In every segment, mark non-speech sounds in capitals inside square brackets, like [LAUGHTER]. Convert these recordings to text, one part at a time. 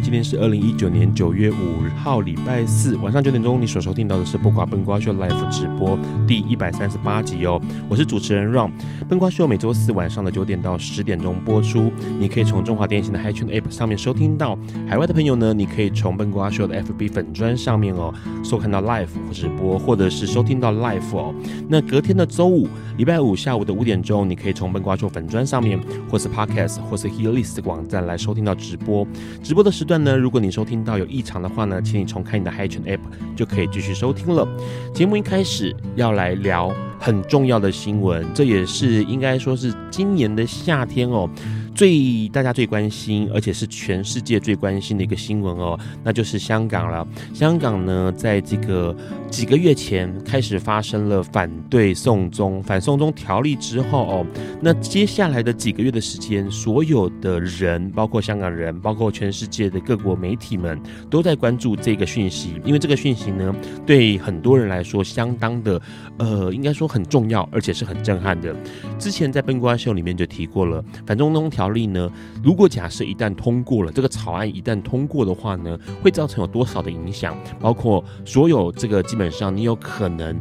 今天是二零一九年九月五号，礼拜四晚上九点钟，你所收听到的是不瓜笨瓜秀 Live 直播第一百三十八集哦。我是主持人 Ron，笨瓜秀每周四晚上的九点到十点钟播出。你可以从中华电信的 HiTune App 上面收听到，海外的朋友呢，你可以从笨瓜秀的 FB 粉砖上面哦，收看到 Live 直播，或者是收听到 Live 哦。那隔天的周五，礼拜五下午的五点钟，你可以从笨瓜秀粉砖上面，或是 Podcast，或是 Hearlist 网站来收听到直播。直播的时段呢，如果你收听到有异常的话呢，请你重开你的 HiTune App，就可以继续收听了。节目一开始要来聊很重要的新闻，这也是应该说是今年的夏天哦。最大家最关心，而且是全世界最关心的一个新闻哦，那就是香港了。香港呢，在这个几个月前开始发生了反对送中、反送中条例之后哦，那接下来的几个月的时间，所有的人，包括香港人，包括全世界的各国媒体们，都在关注这个讯息，因为这个讯息呢，对很多人来说相当的，呃，应该说很重要，而且是很震撼的。之前在笨瓜秀里面就提过了，反送中条。条例呢，如果假设一旦通过了，这个草案一旦通过的话呢，会造成有多少的影响？包括所有这个基本上你有可能。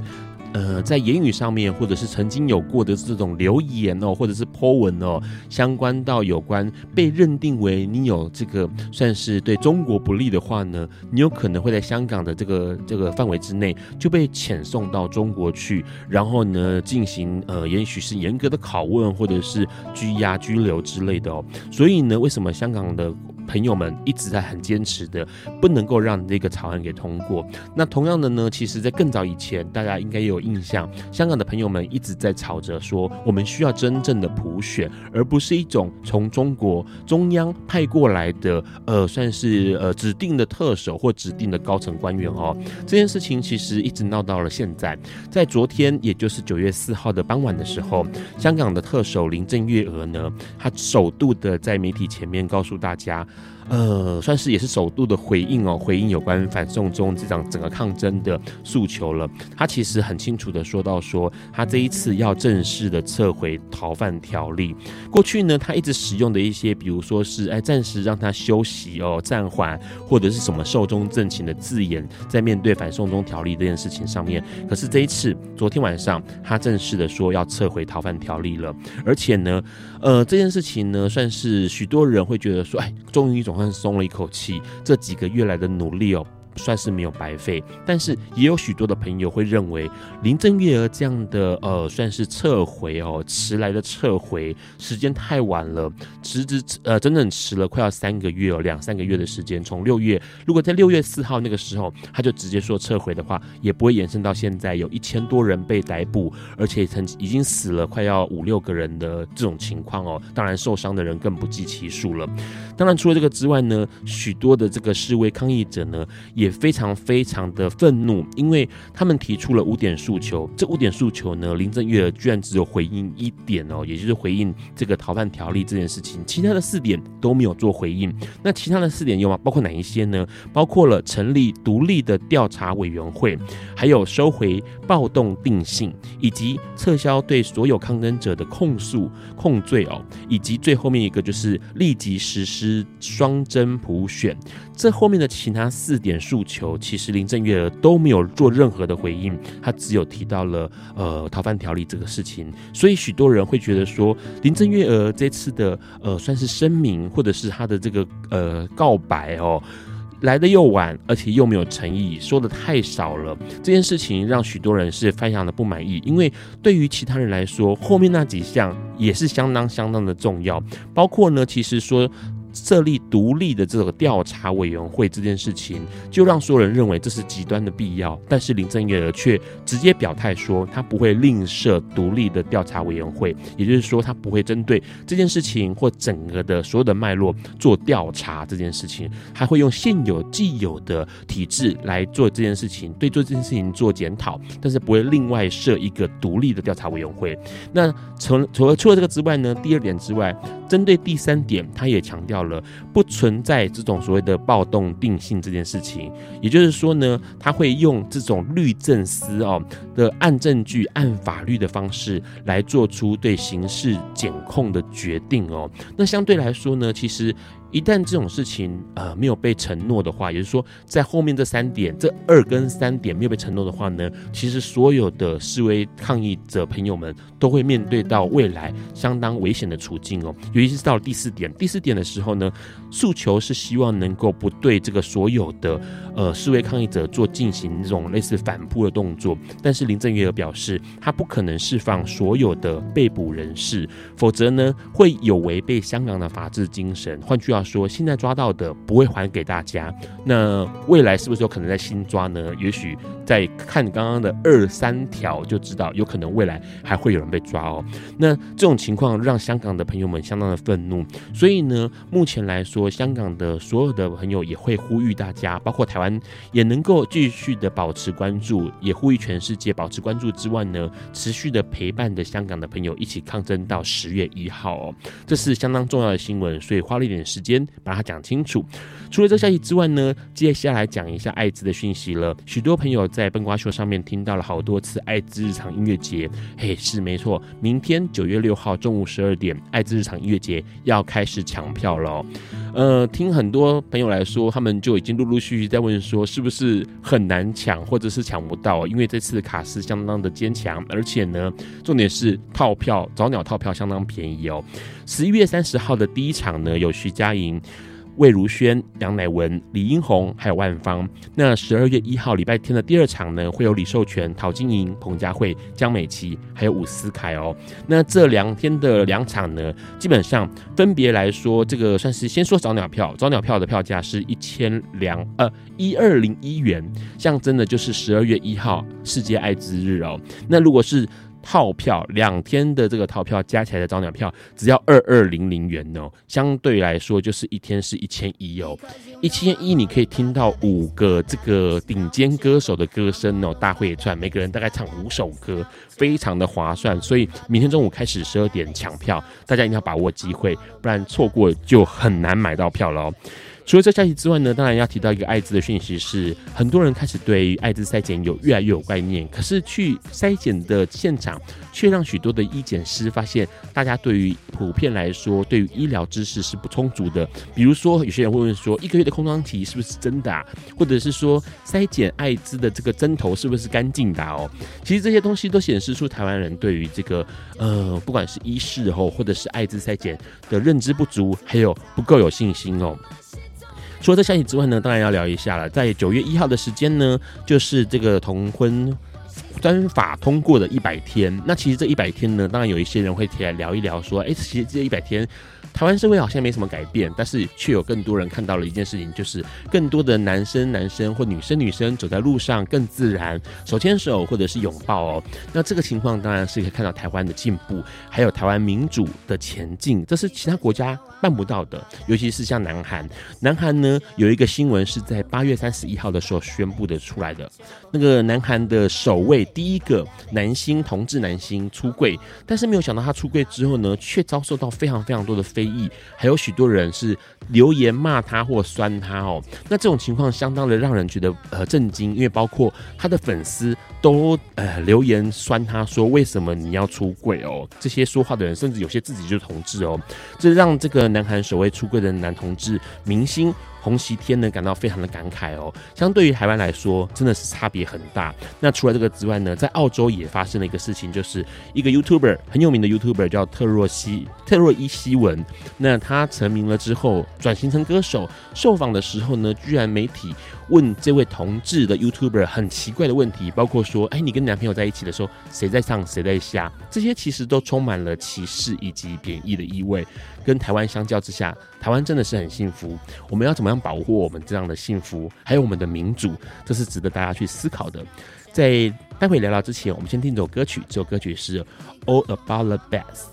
呃，在言语上面，或者是曾经有过的这种留言哦，或者是 po 文哦，相关到有关被认定为你有这个算是对中国不利的话呢，你有可能会在香港的这个这个范围之内就被遣送到中国去，然后呢进行呃，也许是严格的拷问，或者是拘押、拘留之类的哦。所以呢，为什么香港的朋友们一直在很坚持的，不能够让这个草案给通过。那同样的呢，其实，在更早以前，大家应该也有印象，香港的朋友们一直在吵着说，我们需要真正的普选，而不是一种从中国中央派过来的，呃，算是呃指定的特首或指定的高层官员哦。这件事情其实一直闹到了现在，在昨天，也就是九月四号的傍晚的时候，香港的特首林郑月娥呢，她首度的在媒体前面告诉大家。呃，算是也是首度的回应哦，回应有关反送中这场整个抗争的诉求了。他其实很清楚的说到说，他这一次要正式的撤回逃犯条例。过去呢，他一直使用的一些，比如说是哎，暂时让他休息哦，暂缓或者是什么寿终正寝的字眼，在面对反送中条例这件事情上面。可是这一次，昨天晚上他正式的说要撤回逃犯条例了，而且呢，呃，这件事情呢，算是许多人会觉得说，哎，终于一种。算松了一口气，这几个月来的努力哦。算是没有白费，但是也有许多的朋友会认为林郑月娥这样的呃，算是撤回哦，迟来的撤回时间太晚了，迟迟呃，整整迟了快要三个月哦，两三个月的时间。从六月，如果在六月四号那个时候他就直接说撤回的话，也不会延伸到现在有一千多人被逮捕，而且曾已经死了快要五六个人的这种情况哦。当然受伤的人更不计其数了。当然除了这个之外呢，许多的这个示威抗议者呢也。非常非常的愤怒，因为他们提出了五点诉求。这五点诉求呢，林郑月娥居然只有回应一点哦，也就是回应这个逃犯条例这件事情，其他的四点都没有做回应。那其他的四点有吗？包括哪一些呢？包括了成立独立的调查委员会，还有收回暴动定性，以及撤销对所有抗争者的控诉控罪哦，以及最后面一个就是立即实施双真普选。这后面的其他四点诉求，其实林郑月娥都没有做任何的回应，她只有提到了呃逃犯条例这个事情，所以许多人会觉得说，林郑月娥这次的呃算是声明或者是她的这个呃告白哦。来的又晚，而且又没有诚意，说的太少了。这件事情让许多人是非常的不满意，因为对于其他人来说，后面那几项也是相当相当的重要，包括呢，其实说。设立独立的这个调查委员会这件事情，就让所有人认为这是极端的必要。但是林郑月却直接表态说，他不会另设独立的调查委员会，也就是说，他不会针对这件事情或整个的所有的脉络做调查这件事情，还会用现有既有的体制来做这件事情，对做这件事情做检讨，但是不会另外设一个独立的调查委员会。那除除了除了这个之外呢，第二点之外，针对第三点，他也强调。了不存在这种所谓的暴动定性这件事情，也就是说呢，他会用这种律政司哦的按证据、按法律的方式来做出对刑事检控的决定哦。那相对来说呢，其实。一旦这种事情呃没有被承诺的话，也就是说，在后面这三点，这二跟三点没有被承诺的话呢，其实所有的示威抗议者朋友们都会面对到未来相当危险的处境哦。尤其是到了第四点，第四点的时候呢，诉求是希望能够不对这个所有的呃示威抗议者做进行这种类似反扑的动作。但是林郑月娥表示，他不可能释放所有的被捕人士，否则呢会有违背香港的法治精神。换句话说现在抓到的不会还给大家，那未来是不是有可能在新抓呢？也许在看刚刚的二三条就知道，有可能未来还会有人被抓哦。那这种情况让香港的朋友们相当的愤怒，所以呢，目前来说，香港的所有的朋友也会呼吁大家，包括台湾也能够继续的保持关注，也呼吁全世界保持关注之外呢，持续的陪伴着香港的朋友一起抗争到十月一号哦。这是相当重要的新闻，所以花了一点时间。把它讲清楚。除了这个消息之外呢，接下来讲一下艾滋的讯息了。许多朋友在笨瓜秀上面听到了好多次艾滋日常音乐节。嘿，是没错，明天九月六号中午十二点，艾滋日常音乐节要开始抢票了。呃，听很多朋友来说，他们就已经陆陆续续在问说，是不是很难抢，或者是抢不到？因为这次的卡司相当的坚强，而且呢，重点是套票早鸟套票相当便宜哦。十一月三十号的第一场呢，有徐佳莹。魏如萱、杨乃文、李英宏，还有万芳。那十二月一号礼拜天的第二场呢，会有李寿全、陶晶莹、彭佳慧、江美琪，还有伍思凯哦。那这两天的两场呢，基本上分别来说，这个算是先说早鸟票，早鸟票的票价是一千两呃一二零一元，象征的就是十二月一号世界艾滋日哦。那如果是套票两天的这个套票加起来的早鸟票只要二二零零元哦，相对来说就是一天是一千一哦，一千一你可以听到五个这个顶尖歌手的歌声哦，大会也串，每个人大概唱五首歌，非常的划算，所以明天中午开始十二点抢票，大家一定要把握机会，不然错过就很难买到票了哦。除了这消息之外呢，当然要提到一个艾滋的讯息是，很多人开始对艾滋筛检有越来越有概念，可是去筛检的现场却让许多的医检师发现，大家对于普遍来说，对于医疗知识是不充足的。比如说，有些人会问说，一个月的空窗期是不是真的啊？或者是说，筛检艾滋的这个针头是不是干净的哦？其实这些东西都显示出台湾人对于这个呃，不管是医事后或者是艾滋筛检的认知不足，还有不够有信心哦。除了这消息之外呢，当然要聊一下了。在九月一号的时间呢，就是这个同婚专法通过的一百天。那其实这一百天呢，当然有一些人会提来聊一聊，说，哎，其实这一百天。台湾社会好像没什么改变，但是却有更多人看到了一件事情，就是更多的男生男生或女生女生走在路上更自然，手牵手或者是拥抱哦。那这个情况当然是可以看到台湾的进步，还有台湾民主的前进，这是其他国家办不到的。尤其是像南韩，南韩呢有一个新闻是在八月三十一号的时候宣布的出来的，那个南韩的首位第一个男星同志男星出柜，但是没有想到他出柜之后呢，却遭受到非常非常多的非议。还有许多人是留言骂他或酸他哦，那这种情况相当的让人觉得呃震惊，因为包括他的粉丝都呃留言酸他说，为什么你要出柜哦？这些说话的人甚至有些自己就是同志哦，这让这个南韩首位出柜的男同志明星。洪锡天呢感到非常的感慨哦，相对于台湾来说，真的是差别很大。那除了这个之外呢，在澳洲也发生了一个事情，就是一个 YouTuber 很有名的 YouTuber 叫特若西特若伊西文。那他成名了之后，转型成歌手，受访的时候呢，居然媒体问这位同志的 YouTuber 很奇怪的问题，包括说，哎，你跟男朋友在一起的时候，谁在上谁在下？这些其实都充满了歧视以及贬义的意味。跟台湾相较之下，台湾真的是很幸福。我们要怎么样保护我们这样的幸福，还有我们的民主？这是值得大家去思考的。在待会聊聊之前，我们先听这首歌曲。这首歌曲是《All About the Bass》。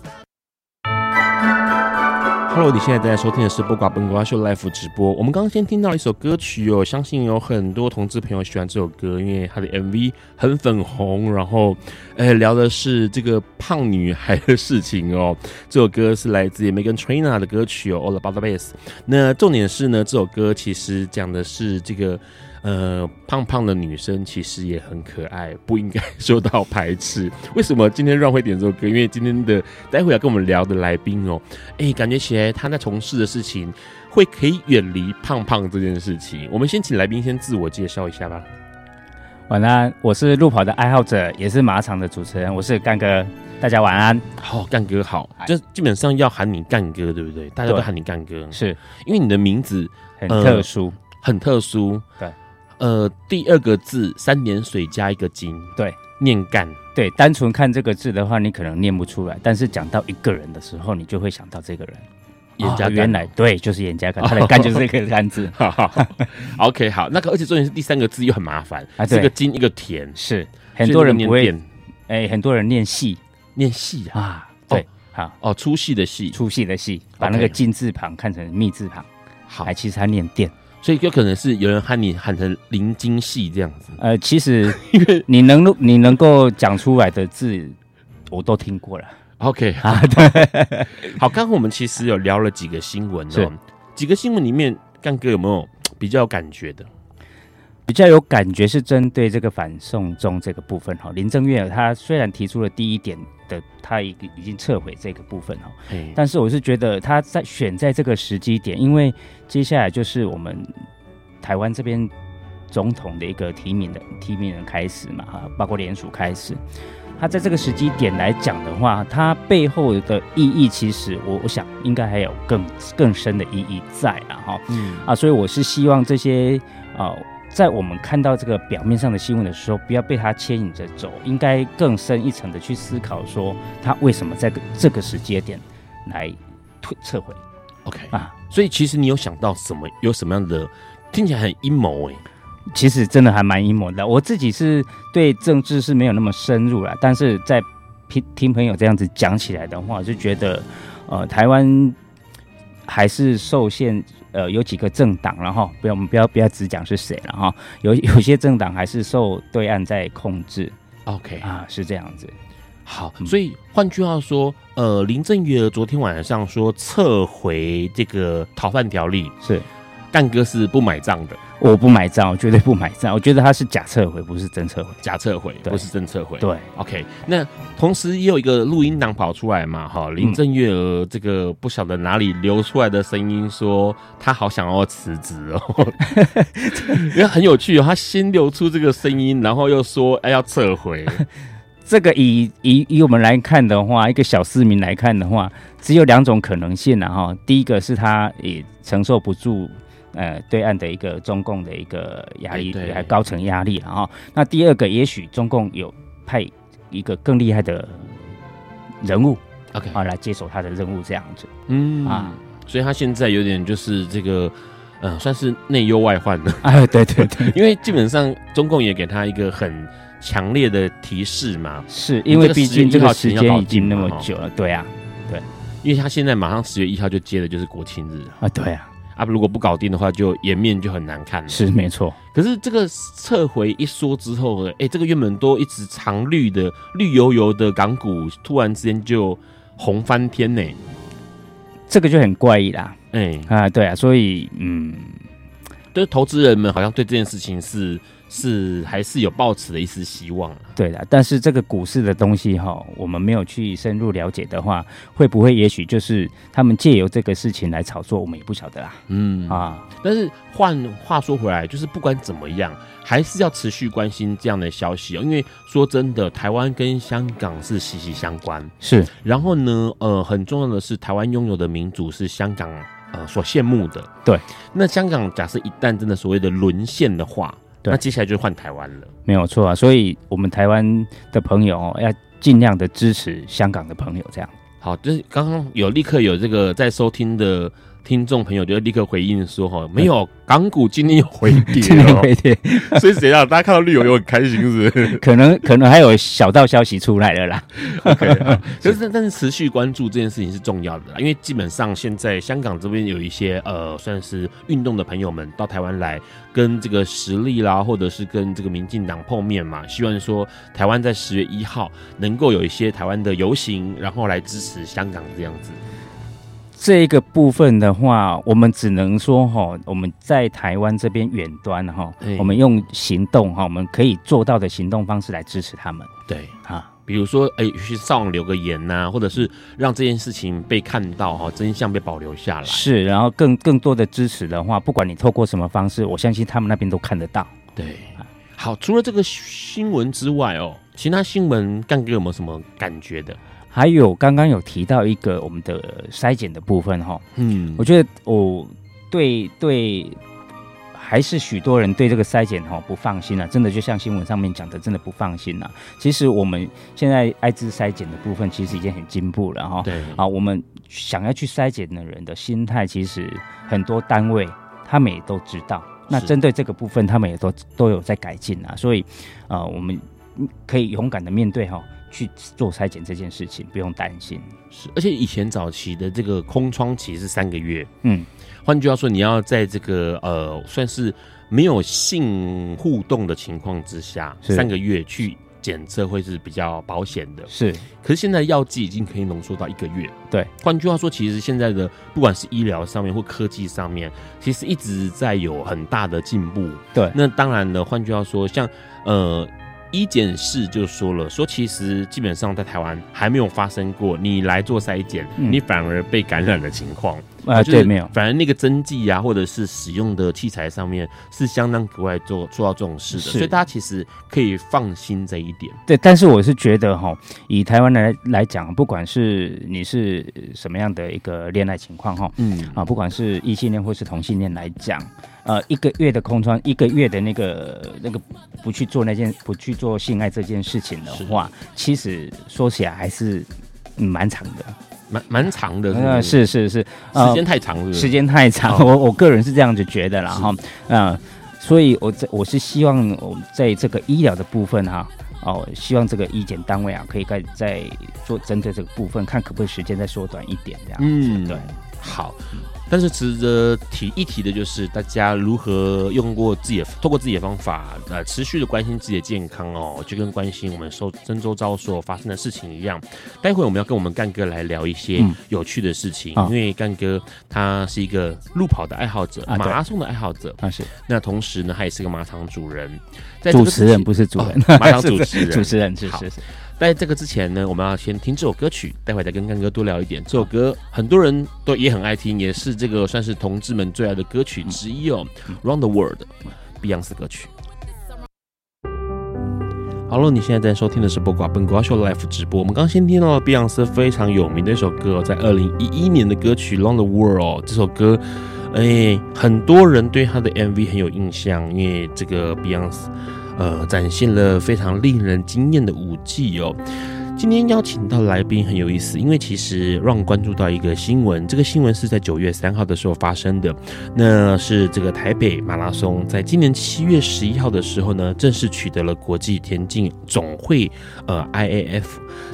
Hello，你现在正在收听的是不瓜本瓜秀 Live 直播。我们刚刚先听到一首歌曲哦，相信有很多同志朋友喜欢这首歌，因为它的 MV 很粉红，然后呃聊的是这个胖女孩的事情哦。这首歌是来自 Megan Trainor 的歌曲哦，《All About the Bass》。那重点是呢，这首歌其实讲的是这个。呃，胖胖的女生其实也很可爱，不应该受到排斥。为什么今天让会点这首歌？因为今天的待会要跟我们聊的来宾哦，哎，感觉起来他在从事的事情会可以远离胖胖这件事情。我们先请来宾先自我介绍一下吧。晚安，我是路跑的爱好者，也是马场的主持人，我是干哥。大家晚安。好，干哥好，就基本上要喊你干哥，对不对？大家都喊你干哥，是因为你的名字很特殊，呃、很特殊，对。呃，第二个字三点水加一个金，对，念干，对，单纯看这个字的话，你可能念不出来，但是讲到一个人的时候，你就会想到这个人。严家干，原来对，就是严家干，他的干就是这个干字。[LAUGHS] 好，OK，好，那个而且重点是第三个字又很麻烦。啊，一个金一个田，是很多人不会，哎，很多人念戏，念戏啊，对，好。哦，粗细的细，粗细的细，把那个金字旁看成密字旁，好，其实他念电。所以有可能是有人喊你喊成林金系这样子。呃，其实 [LAUGHS] 因为你能你能够讲出来的字，我都听过了。OK 啊，[LAUGHS] 对。好，刚刚我们其实有聊了几个新闻哦，是几个新闻里面，干哥有没有比较有感觉的？比较有感觉是针对这个反送中这个部分哈。林正月娥她虽然提出了第一点的，他已已经撤回这个部分哈，但是我是觉得他在选在这个时机点，因为接下来就是我们台湾这边总统的一个提名的提名人开始嘛哈，包括联署开始，他在这个时机点来讲的话，它背后的意义其实我我想应该还有更更深的意义在啊哈，嗯啊，所以我是希望这些啊。在我们看到这个表面上的新闻的时候，不要被它牵引着走，应该更深一层的去思考，说他为什么在这个时间点来退撤回。OK 啊，所以其实你有想到什么？有什么样的听起来很阴谋哎？其实真的还蛮阴谋的。我自己是对政治是没有那么深入了，但是在听听朋友这样子讲起来的话，就觉得呃，台湾还是受限。呃，有几个政党，然后不要我们不要不要只讲是谁了哈，有有些政党还是受对岸在控制。OK 啊，是这样子。好，所以换句话说，呃，林郑月娥昨天晚上说撤回这个逃犯条例，是干哥是不买账的。我不买账，我绝对不买账。我觉得他是假撤回，不是真撤回。假撤回，不是真撤回。对，OK。那同时也有一个录音档跑出来嘛，哈，林郑月娥这个不晓得哪里流出来的声音，说他好想要辞职哦，[LAUGHS] 因为很有趣哦。他先流出这个声音，然后又说哎要撤回。[LAUGHS] 这个以以以我们来看的话，一个小市民来看的话，只有两种可能性了哈。第一个是他也承受不住。呃，对岸的一个中共的一个压力，还、欸、高层压力了啊。那第二个，也许中共有派一个更厉害的人物，OK 啊，来接手他的任务，这样子。嗯啊，所以他现在有点就是这个，呃，算是内忧外患了。哎，对对对，[LAUGHS] 因为基本上中共也给他一个很强烈的提示嘛，是因为毕竟这个时间已经那么久了。对啊，对，因为他现在马上十月一号就接的就是国庆日啊，对啊。啊，如果不搞定的话，就颜面就很难看了。是没错，可是这个撤回一说之后，哎、欸，这个原本都一直常绿的绿油油的港股，突然之间就红翻天呢，这个就很怪异啦。哎、欸、啊，对啊，所以嗯，就是投资人们好像对这件事情是是还是有抱持的一丝希望。对的，但是这个股市的东西哈，我们没有去深入了解的话，会不会也许就是他们借由这个事情来炒作，我们也不晓得啦。嗯啊，但是换话说回来，就是不管怎么样，还是要持续关心这样的消息哦，因为说真的，台湾跟香港是息息相关。是，然后呢，呃，很重要的是，台湾拥有的民主是香港呃所羡慕的。对，那香港假设一旦真的所谓的沦陷的话。那接下来就换台湾了，没有错啊。所以，我们台湾的朋友哦，要尽量的支持香港的朋友，这样。好，就是刚刚有立刻有这个在收听的。听众朋友就立刻回应说：“哈，没有港股今天有回跌，今天回跌，所以怎样？大家看到绿油油很开心，是不是？[LAUGHS] 可能可能还有小道消息出来了啦。OK，[LAUGHS] 可是但是持续关注这件事情是重要的啦，因为基本上现在香港这边有一些呃，算是运动的朋友们到台湾来跟这个实力啦，或者是跟这个民进党碰面嘛，希望说台湾在十月一号能够有一些台湾的游行，然后来支持香港这样子。”这个部分的话，我们只能说哈，我们在台湾这边远端哈，我们用行动哈，我们可以做到的行动方式来支持他们。对啊，比如说哎，去上网留个言呐，或者是让这件事情被看到哈，真相被保留下来。是，然后更更多的支持的话，不管你透过什么方式，我相信他们那边都看得到。对，好，除了这个新闻之外哦，其他新闻干哥有没有什么感觉的？还有刚刚有提到一个我们的筛检的部分哈，嗯，我觉得我对对，还是许多人对这个筛检哈不放心啊，真的就像新闻上面讲的，真的不放心啊。其实我们现在艾滋筛检的部分其实已经很进步了哈，对。啊，我们想要去筛检的人的心态，其实很多单位他们也都知道，那针对这个部分，他们也都都有在改进啊，所以啊，我们可以勇敢的面对哈。去做筛检这件事情不用担心，是，而且以前早期的这个空窗期是三个月，嗯，换句话说，你要在这个呃算是没有性互动的情况之下，三个月去检测会是比较保险的，是。可是现在药剂已经可以浓缩到一个月，对。换句话说，其实现在的不管是医疗上面或科技上面，其实一直在有很大的进步，对。那当然了，换句话说，像呃。医检室就说了，说其实基本上在台湾还没有发生过你来做筛检，嗯、你反而被感染的情况。啊，对，没有，反而那个针剂啊，或者是使用的器材上面是相当格外做做到这种事的，所以大家其实可以放心这一点。对，但是我是觉得哈，以台湾来来讲，不管是你是什么样的一个恋爱情况哈，嗯啊，不管是异性恋或是同性恋来讲，呃，一个月的空窗，一个月的那个那个不去做那件不去做性爱这件事情的话，其实说起来还是蛮长的。蛮蛮长的是是，嗯，是是是，时间太长是，是，时间太长，我我个人是这样子觉得啦哈，嗯，所以我在我是希望我在这个医疗的部分哈，哦，希望这个医检单位啊，可以再再做针对这个部分，看可不可以时间再缩短一点这样，嗯，对，好。但是值得提一提的就是，大家如何用过自己的，透过自己的方法，呃，持续的关心自己的健康哦，就跟关心我们周周遭所发生的事情一样。待会我们要跟我们干哥来聊一些有趣的事情，嗯、因为干哥他是一个路跑的爱好者，啊、马拉松的爱好者，啊是。那同时呢，他也是个马场主人，在主持人不是主人，哦、马场主持人，[LAUGHS] 主持人是是是。在这个之前呢，我们要先听这首歌曲，待会再跟干哥多聊一点。这首歌很多人都也很爱听，也是这个算是同志们最爱的歌曲之一哦，嗯《Round the World》，Beyonce 歌曲。好了，你现在在收听的是《播瓜笨瓜秀》Live 直播。我们刚先听到了 Beyonce 非常有名的一首歌，在二零一一年的歌曲《Round the World》这首歌，哎，很多人对他的 MV 很有印象，因为这个 Beyonce。呃，展现了非常令人惊艳的舞技哦。今天邀请到来宾很有意思，因为其实让关注到一个新闻，这个新闻是在九月三号的时候发生的，那是这个台北马拉松，在今年七月十一号的时候呢，正式取得了国际田径总会呃 IAAF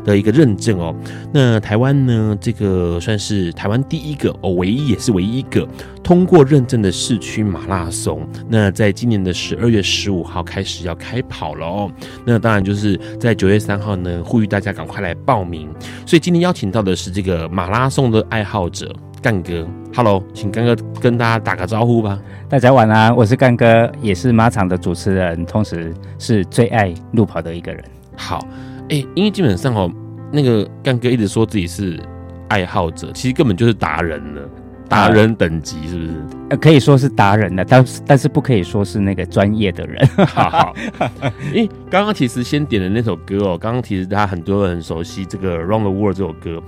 的一个认证哦。那台湾呢，这个算是台湾第一个哦，唯一也是唯一一个通过认证的市区马拉松。那在今年的十二月十五号开始要开跑了哦。那当然就是在九月三号呢，呼吁大家。赶快来报名！所以今天邀请到的是这个马拉松的爱好者，干哥，Hello，请干哥跟大家打个招呼吧。大家晚安，我是干哥，也是马场的主持人，同时是最爱路跑的一个人。好，哎、欸，因为基本上哦，那个干哥一直说自己是爱好者，其实根本就是达人了。达人等级是不是？呃，可以说是达人的，但但是不可以说是那个专业的人。好好，[LAUGHS] 因为刚刚其实先点的那首歌哦，刚刚其实他很多人很熟悉这个《Round the World》这首歌。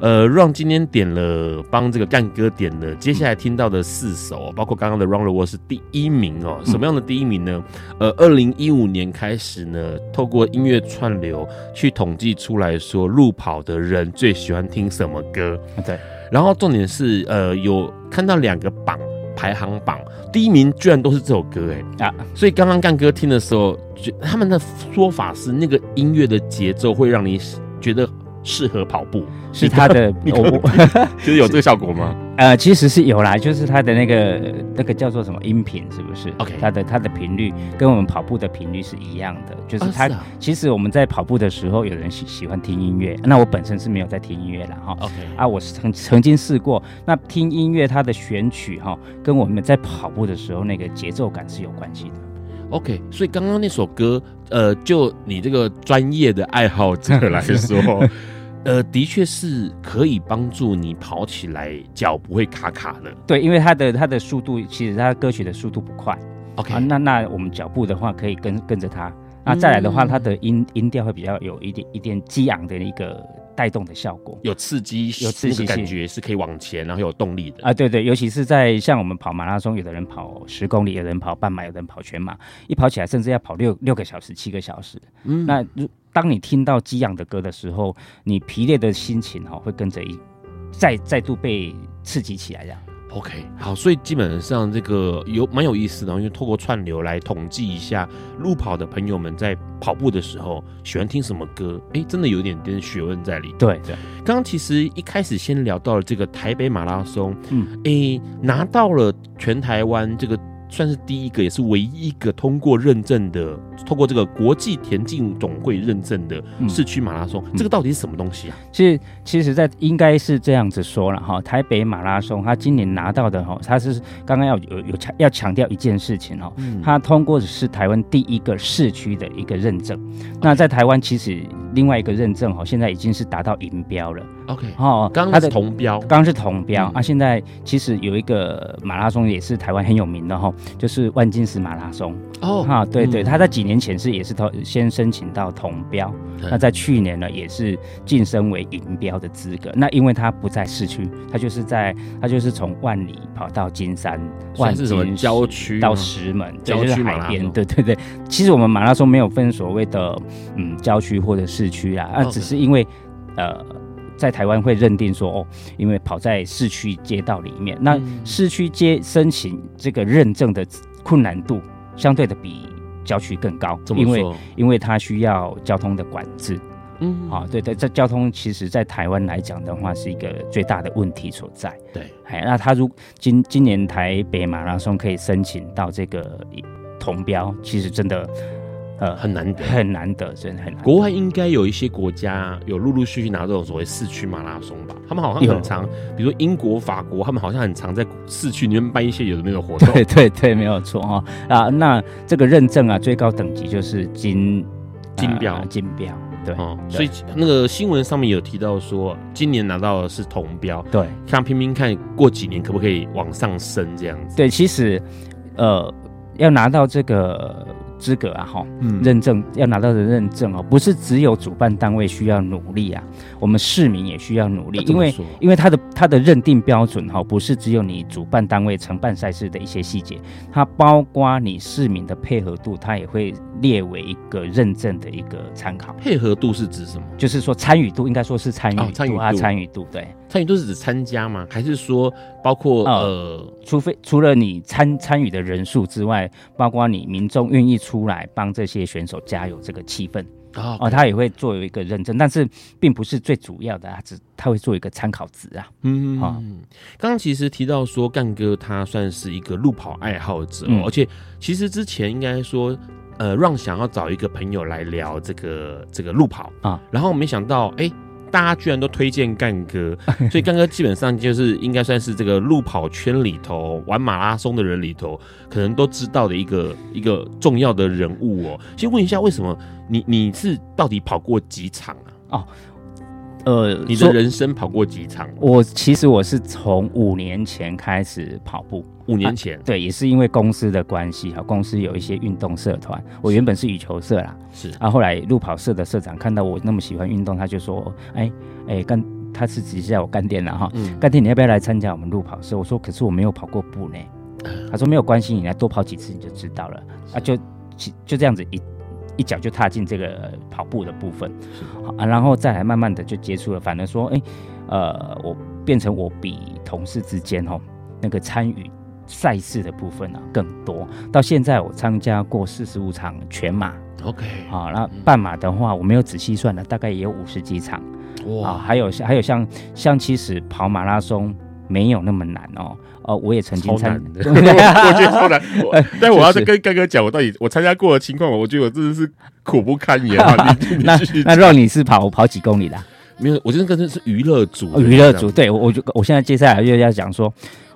呃，Ron 今天点了，帮这个干哥点了，接下来听到的四首，包括刚刚的《Round the World》是第一名哦。什么样的第一名呢？呃，二零一五年开始呢，透过音乐串流去统计出来说，路跑的人最喜欢听什么歌？对。然后重点是，呃，有看到两个榜排行榜，第一名居然都是这首歌，哎啊！所以刚刚干哥听的时候，觉他们的说法是，那个音乐的节奏会让你觉得。适合跑步是他的，[LAUGHS] 我 [LAUGHS] 就是有这个效果吗？呃，其实是有啦，就是它的那个那个叫做什么音频，是不是？OK，他的它的频率跟我们跑步的频率是一样的，就是他、啊是啊、其实我们在跑步的时候，有人喜喜欢听音乐，那我本身是没有在听音乐啦哈。OK，啊，我是曾曾经试过，那听音乐它的选曲哈，跟我们在跑步的时候那个节奏感是有关系的。OK，所以刚刚那首歌，呃，就你这个专业的爱好者来说。[LAUGHS] 呃，的确是可以帮助你跑起来脚不会卡卡的。对，因为它的它的速度，其实它歌曲的速度不快。OK，、啊、那那我们脚步的话，可以跟跟着它。那再来的话，它的音音调会比较有一点一点激昂的一个带动的效果，有刺激，有刺激感觉是可以往前，然后有动力的啊。对对，尤其是在像我们跑马拉松，有的人跑十公里，有的人跑半马，有的人跑全马，一跑起来甚至要跑六六个小时、七个小时。嗯，那当你听到激昂的歌的时候，你疲累的心情哈会跟着一再再度被刺激起来，这样。OK，好，所以基本上这个有蛮有意思的，因为透过串流来统计一下路跑的朋友们在跑步的时候喜欢听什么歌，哎、欸，真的有点点学问在里面。对对，刚刚其实一开始先聊到了这个台北马拉松，嗯，哎、欸，拿到了全台湾这个。算是第一个，也是唯一一个通过认证的，通过这个国际田径总会认证的市区马拉松，嗯，这个到底是什么东西啊？其实，其实，在应该是这样子说了哈。台北马拉松，它今年拿到的哈，它是刚刚要有有强要强调一件事情哈，它通过的是台湾第一个市区的一个认证。那在台湾，其实另外一个认证哈，现在已经是达到银标了。OK，哦，刚刚是铜标，刚刚是铜标啊。现在其实有一个马拉松也是台湾很有名的哈。就是万金石马拉松哦，哈，对对，他在几年前是也是投先申请到铜标，那在去年呢也是晋升为银标的资格。那因为他不在市区，他就是在他就是从万里跑到金山，万金石郊区到石门，郊区海边，对对对。其实我们马拉松没有分所谓的嗯郊区或者市区啊，那只是因为呃。在台湾会认定说哦，因为跑在市区街道里面，那市区街申请这个认证的困难度相对的比郊区更高，因为因为它需要交通的管制。嗯，好，对对，这交通其实在台湾来讲的话是一个最大的问题所在。对，哎，那他如今今年台北马拉松可以申请到这个铜标，其实真的。呃，很难得，很难得，真的很难。国外应该有一些国家有陆陆续续拿这种所谓市区马拉松吧？他们好像很常，比如说英国、法国，他们好像很常在市区里面 [LAUGHS] 办一些有的没有活动。对对对，没有错哈啊。那这个认证啊，最高等级就是金金标，呃、金标。对，哦，所以那个新闻上面有提到说，今年拿到的是铜标。对，看拼拼看过几年可不可以往上升这样子。对，其实呃，要拿到这个。资格啊，哈，嗯，认证要拿到的认证哦，不是只有主办单位需要努力啊，我们市民也需要努力，因为因为它的它的认定标准哈，不是只有你主办单位承办赛事的一些细节，它包括你市民的配合度，它也会列为一个认证的一个参考。配合度是指什么？就是说参与度，应该说是参与参与啊，参与度，对，参与都是指参加吗？还是说包括呃，除非除了你参参与的人数之外，包括你民众愿意出。出来帮这些选手加油，这个气氛哦，okay. 他也会做一个认证，但是并不是最主要的，他只他会做一个参考值啊。嗯，好，刚刚其实提到说干哥他算是一个路跑爱好者，嗯、而且其实之前应该说，呃，让想要找一个朋友来聊这个这个路跑啊，然后没想到哎。欸大家居然都推荐干哥，[LAUGHS] 所以干哥基本上就是应该算是这个路跑圈里头玩马拉松的人里头，可能都知道的一个一个重要的人物哦。先问一下，为什么你你是到底跑过几场啊？哦。呃，你的人生跑过几场？我其实我是从五年前开始跑步。五年前，啊，对，也是因为公司的关系哈，公司有一些运动社团。我原本是羽球社啦，是啊，后来路跑社的社长看到我那么喜欢运动，他就说：“哎哎，干，他是直接叫我干爹了哈，干爹你要不要来参加我们路跑社？”我说：“可是我没有跑过步呢。”他说：“没有关系，你来多跑几次你就知道了。”啊，就就这样子一。一脚就踏进这个跑步的部分，好啊，然后再来慢慢的就接触了。反而说，哎、欸，呃，我变成我比同事之间哦，那个参与赛事的部分呢、啊、更多。到现在我参加过四十五场全马，OK，好，那半马的话我没有仔细算了，大概也有五十几场。哇，还有还有像像其实跑马拉松没有那么难哦。哦，我也曾经参，[LAUGHS] [LAUGHS] 我觉得超难。[LAUGHS] 但我要是跟干哥讲，我到底我参加过的情况，我觉得我真的是苦不堪言啊！那那让你是跑跑几公里的？没有，我真的跟是娱乐组，娱乐组。对，我就我现在接下来又要讲说，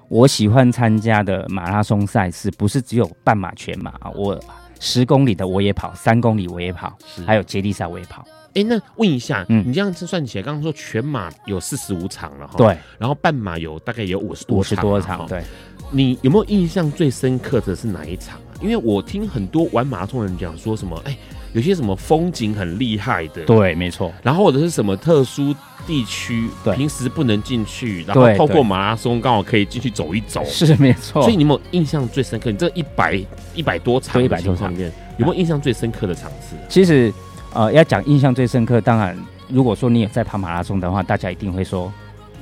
我喜欢参加的马拉松赛事，不是只有半马、全马啊，我十公里的我也跑，三公里我也跑，还有接力赛我也跑。哎、欸，那问一下，嗯，你这样子算起来，刚刚说全马有四十五场了哈，对，然后半马有大概有五十多场，五十多场，对。你有没有印象最深刻的是哪一场啊？因为我听很多玩马拉松的人讲说什么，哎、欸，有些什么风景很厉害的，对，没错。然后或者是什么特殊地区，对，平时不能进去，然后透过马拉松刚好可以进去走一走，是没错。所以你有没有印象最深刻？你这一百一百多场，一百多场里面有没有印象最深刻的场次？其实。呃，要讲印象最深刻，当然，如果说你有在跑马拉松的话，大家一定会说，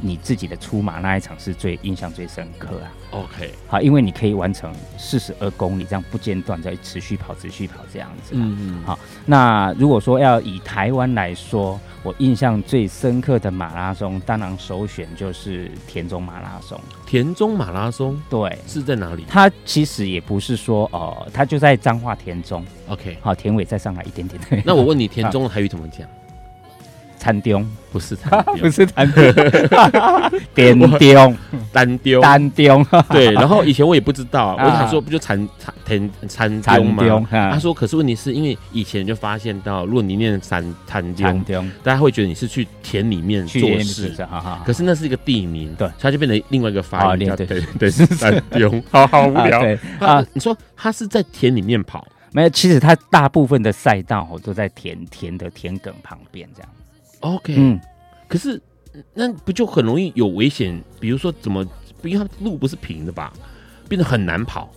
你自己的出马那一场是最印象最深刻啊。OK，好，因为你可以完成四十二公里这样不间断在持续跑、持续跑这样子。嗯嗯。好，那如果说要以台湾来说，我印象最深刻的马拉松，当然首选就是田中马拉松。田中马拉松，对，是在哪里？它其实也不是说，呃，它就在彰化田中。OK，好，田尾再上来一点点。那我问你，田中的台语怎么讲？田中不是田，不是餐 [LAUGHS] [LAUGHS] 中，田中，单丢单丢。[LAUGHS] 对，然后以前我也不知道，我想说不就餐餐田田中吗？他说，可是问题是因为以前就发现到，如果你念餐餐中，大家会觉得你是去田里面做事，可是那是一个地名，对，它就变成另外一个发音，对对对，是田中，好好无聊。啊！你说他是在田里面跑，没有？其实他大部分的赛道都在田田的田埂旁边这样。OK，嗯，可是那不就很容易有危险？比如说怎么，因为它路不是平的吧，变得很难跑。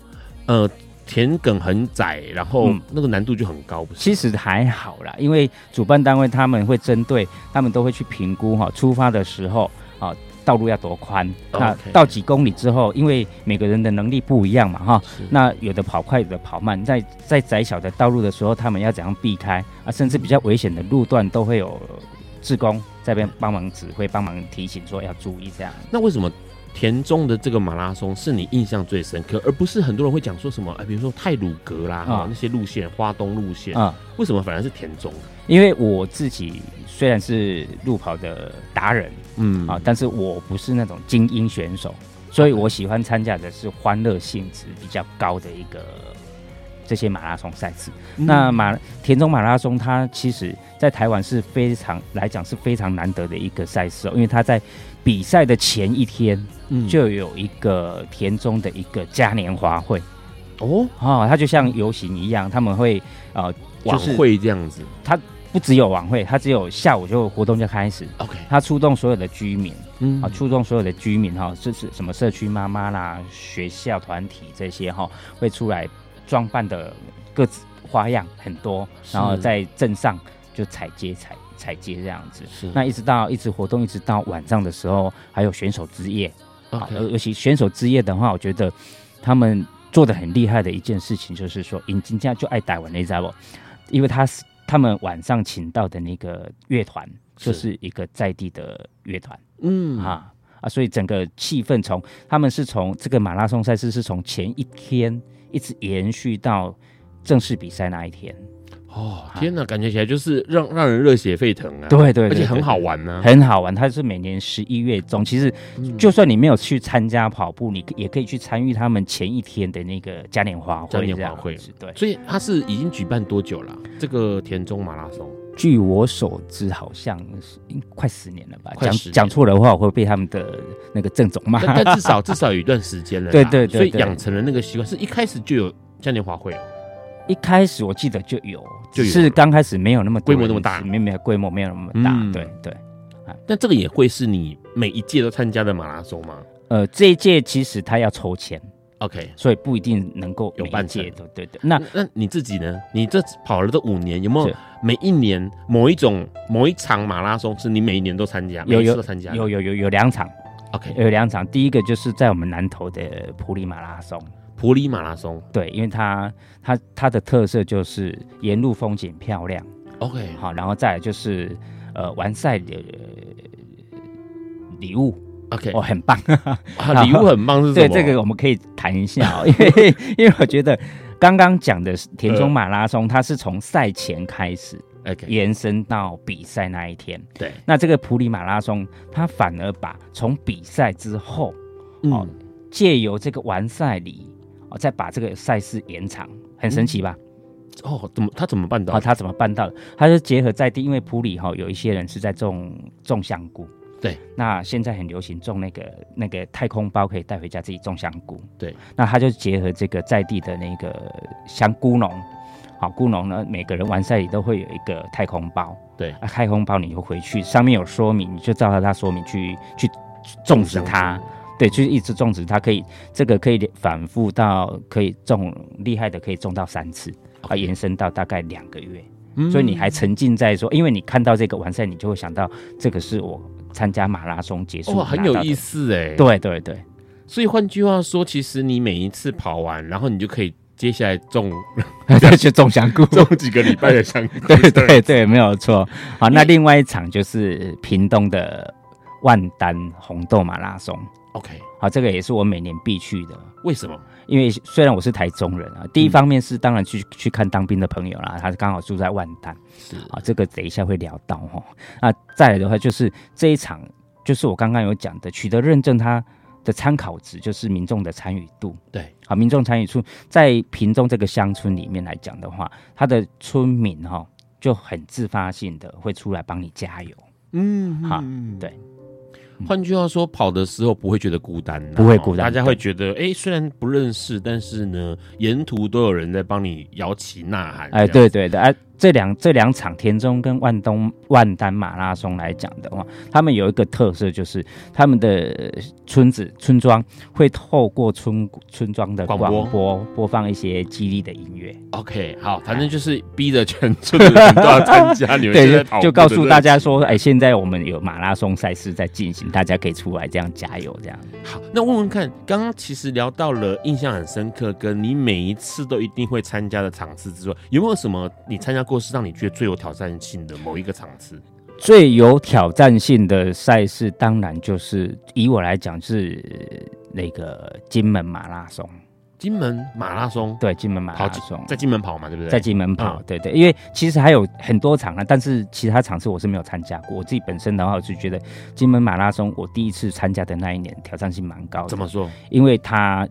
呃，田埂很窄，然后那个难度就很高。其实还好啦，因为主办单位他们会针对，他们都会去评估哈，出发的时候啊，道路要多宽。那到几公里之后，因为每个人的能力不一样嘛哈，那有的跑快，有的跑慢，在在窄小的道路的时候，他们要怎样避开啊？甚至比较危险的路段都会有。志工在这边帮忙指挥、帮忙提醒，说要注意这样。那为什么田中的这个马拉松是你印象最深刻，而不是很多人会讲说什么？哎，比如说泰鲁格啦，啊、那些路线、花东路线啊，为什么反而是田中？因为我自己虽然是路跑的达人，嗯啊，但是我不是那种精英选手，所以我喜欢参加的是欢乐性质比较高的一个。这些马拉松赛事，嗯、那马田中马拉松，它其实在台湾是非常来讲是非常难得的一个赛事哦，因为它在比赛的前一天，就有一个田中的一个嘉年华会。哦，哦，它就像游行一样，他们会呃晚会这样子，它不只有晚会，它只有下午就活动就开始，OK，它出动所有的居民，嗯，啊，出动所有的居民哈，这是什么社区妈妈啦、学校团体这些哈，会出来。装扮的各自花样很多，然后在镇上就踩街踩踩街这样子。是，那一直到一直活动一直到晚上的时候，还有选手之夜。啊，尤其选手之夜的话，我觉得他们做的很厉害的一件事情就是说，引进家就爱台湾你知道不？因为他是他们晚上请到的那个乐团，就是一个在地的乐团。嗯啊啊，所以整个气氛从他们是从这个马拉松赛事是从前一天。一直延续到正式比赛那一天，哦，天哪，感觉起来就是让让人热血沸腾啊！对对，而且很好玩呢，很好玩。它是每年十一月中，其实就算你没有去参加跑步，你也可以去参与他们前一天的那个嘉年华会。嘉年华会，对。所以它是已经举办多久了？这个田中马拉松？据我所知，好像是快十年了吧。讲讲错的话，我会被他们的那个郑总骂。但至少 [LAUGHS] 至少有一段时间了。对对对，所以养成了那个习惯，是一开始就有嘉年华会哦。一开始我记得就有，就是刚开始没有那么规模那么大，没没规模没有那么大，嗯、对对。但这个也会是你每一届都参加的马拉松吗？呃，这一届其实他要抽签，OK，所以不一定能够有半届的，对对。那那你自己呢？你这跑了这五年，有没有每一年某一种某一场马拉松是你每一年都参加，有？有有有有两场，OK，有两场。第一个就是在我们南投的普里马拉松。普里马拉松，对，因为它它它的特色就是沿路风景漂亮，OK，好，然后再来就是呃完赛的礼物，OK，哦，很棒，[LAUGHS] 礼物很棒是什么？对，这个我们可以谈一下哦，因为 [LAUGHS] 因为我觉得刚刚讲的田中马拉松，它是从赛前开始，OK，延伸到比赛那一天，对，那这个普里马拉松，它反而把从比赛之后，哦，借由这个完赛礼。哦再把这个赛事延长，很神奇吧？嗯、哦，怎么他怎么办到？哦，他怎么办到？他是结合在地，因为普里哈有一些人是在种种香菇，对。那现在很流行种那个那个太空包，可以带回家自己种香菇，对。那他就结合这个在地的那个香菇农，好菇农呢，每个人完赛里都会有一个太空包，对。啊，太空包你就回去，上面有说明，你就照着他说明去去种植它。对，就是一直种植，它可以这个可以反复到可以种厉害的，可以种到三次.啊，延伸到大概两个月，嗯、所以你还沉浸在说，因为你看到这个完赛，你就会想到这个是我参加马拉松结束，哇，很有意思哎，对对对，所以换句话说，其实你每一次跑完，然后你就可以接下来种，[LAUGHS] 再去种香菇，[LAUGHS] 种几个礼拜的香菇，[LAUGHS] 对对对，没有错。好，那另外一场就是屏东的万丹红豆马拉松。OK，好，这个也是我每年必去的。为什么？因为虽然我是台中人啊，第一方面是当然去、嗯、去看当兵的朋友啦，他刚好住在万丹，是啊，这个等一下会聊到哈。那再来的话，就是这一场，就是我刚刚有讲的，取得认证，它的参考值就是民众的参与度。对，啊，民众参与度在屏中这个乡村里面来讲的话，他的村民哈就很自发性的会出来帮你加油。嗯，哈，对。换句话说，跑的时候不会觉得孤单，不会孤单，大家会觉得，哎，虽然不认识，但是呢，沿途都有人在帮你摇旗呐喊。哎，对对。这两这两场田中跟万东万丹马拉松来讲的话，他们有一个特色，就是他们的村子村庄会透过村村庄的广播，播播放一些激励的音乐。OK，好，反正就是逼着全村的人都要参加。你们 [LAUGHS] 对，就告诉大家说，哎，现在我们有马拉松赛事在进行，大家可以出来这样加油，这样。好，那问问看，刚刚其实聊到了印象很深刻，跟你每一次都一定会参加的场次之外，有没有什么你参加过？是让你觉得最有挑战性的某一个场次，最有挑战性的赛事，当然就是以我来讲是那个金门马拉松。金门马拉松，对，金门马拉松在金门跑嘛，对不对？在金门跑，嗯、对对。因为其实还有很多场啊，但是其他场次我是没有参加过。我自己本身的话，我就觉得金门马拉松，我第一次参加的那一年，挑战性蛮高的。怎么说？因为它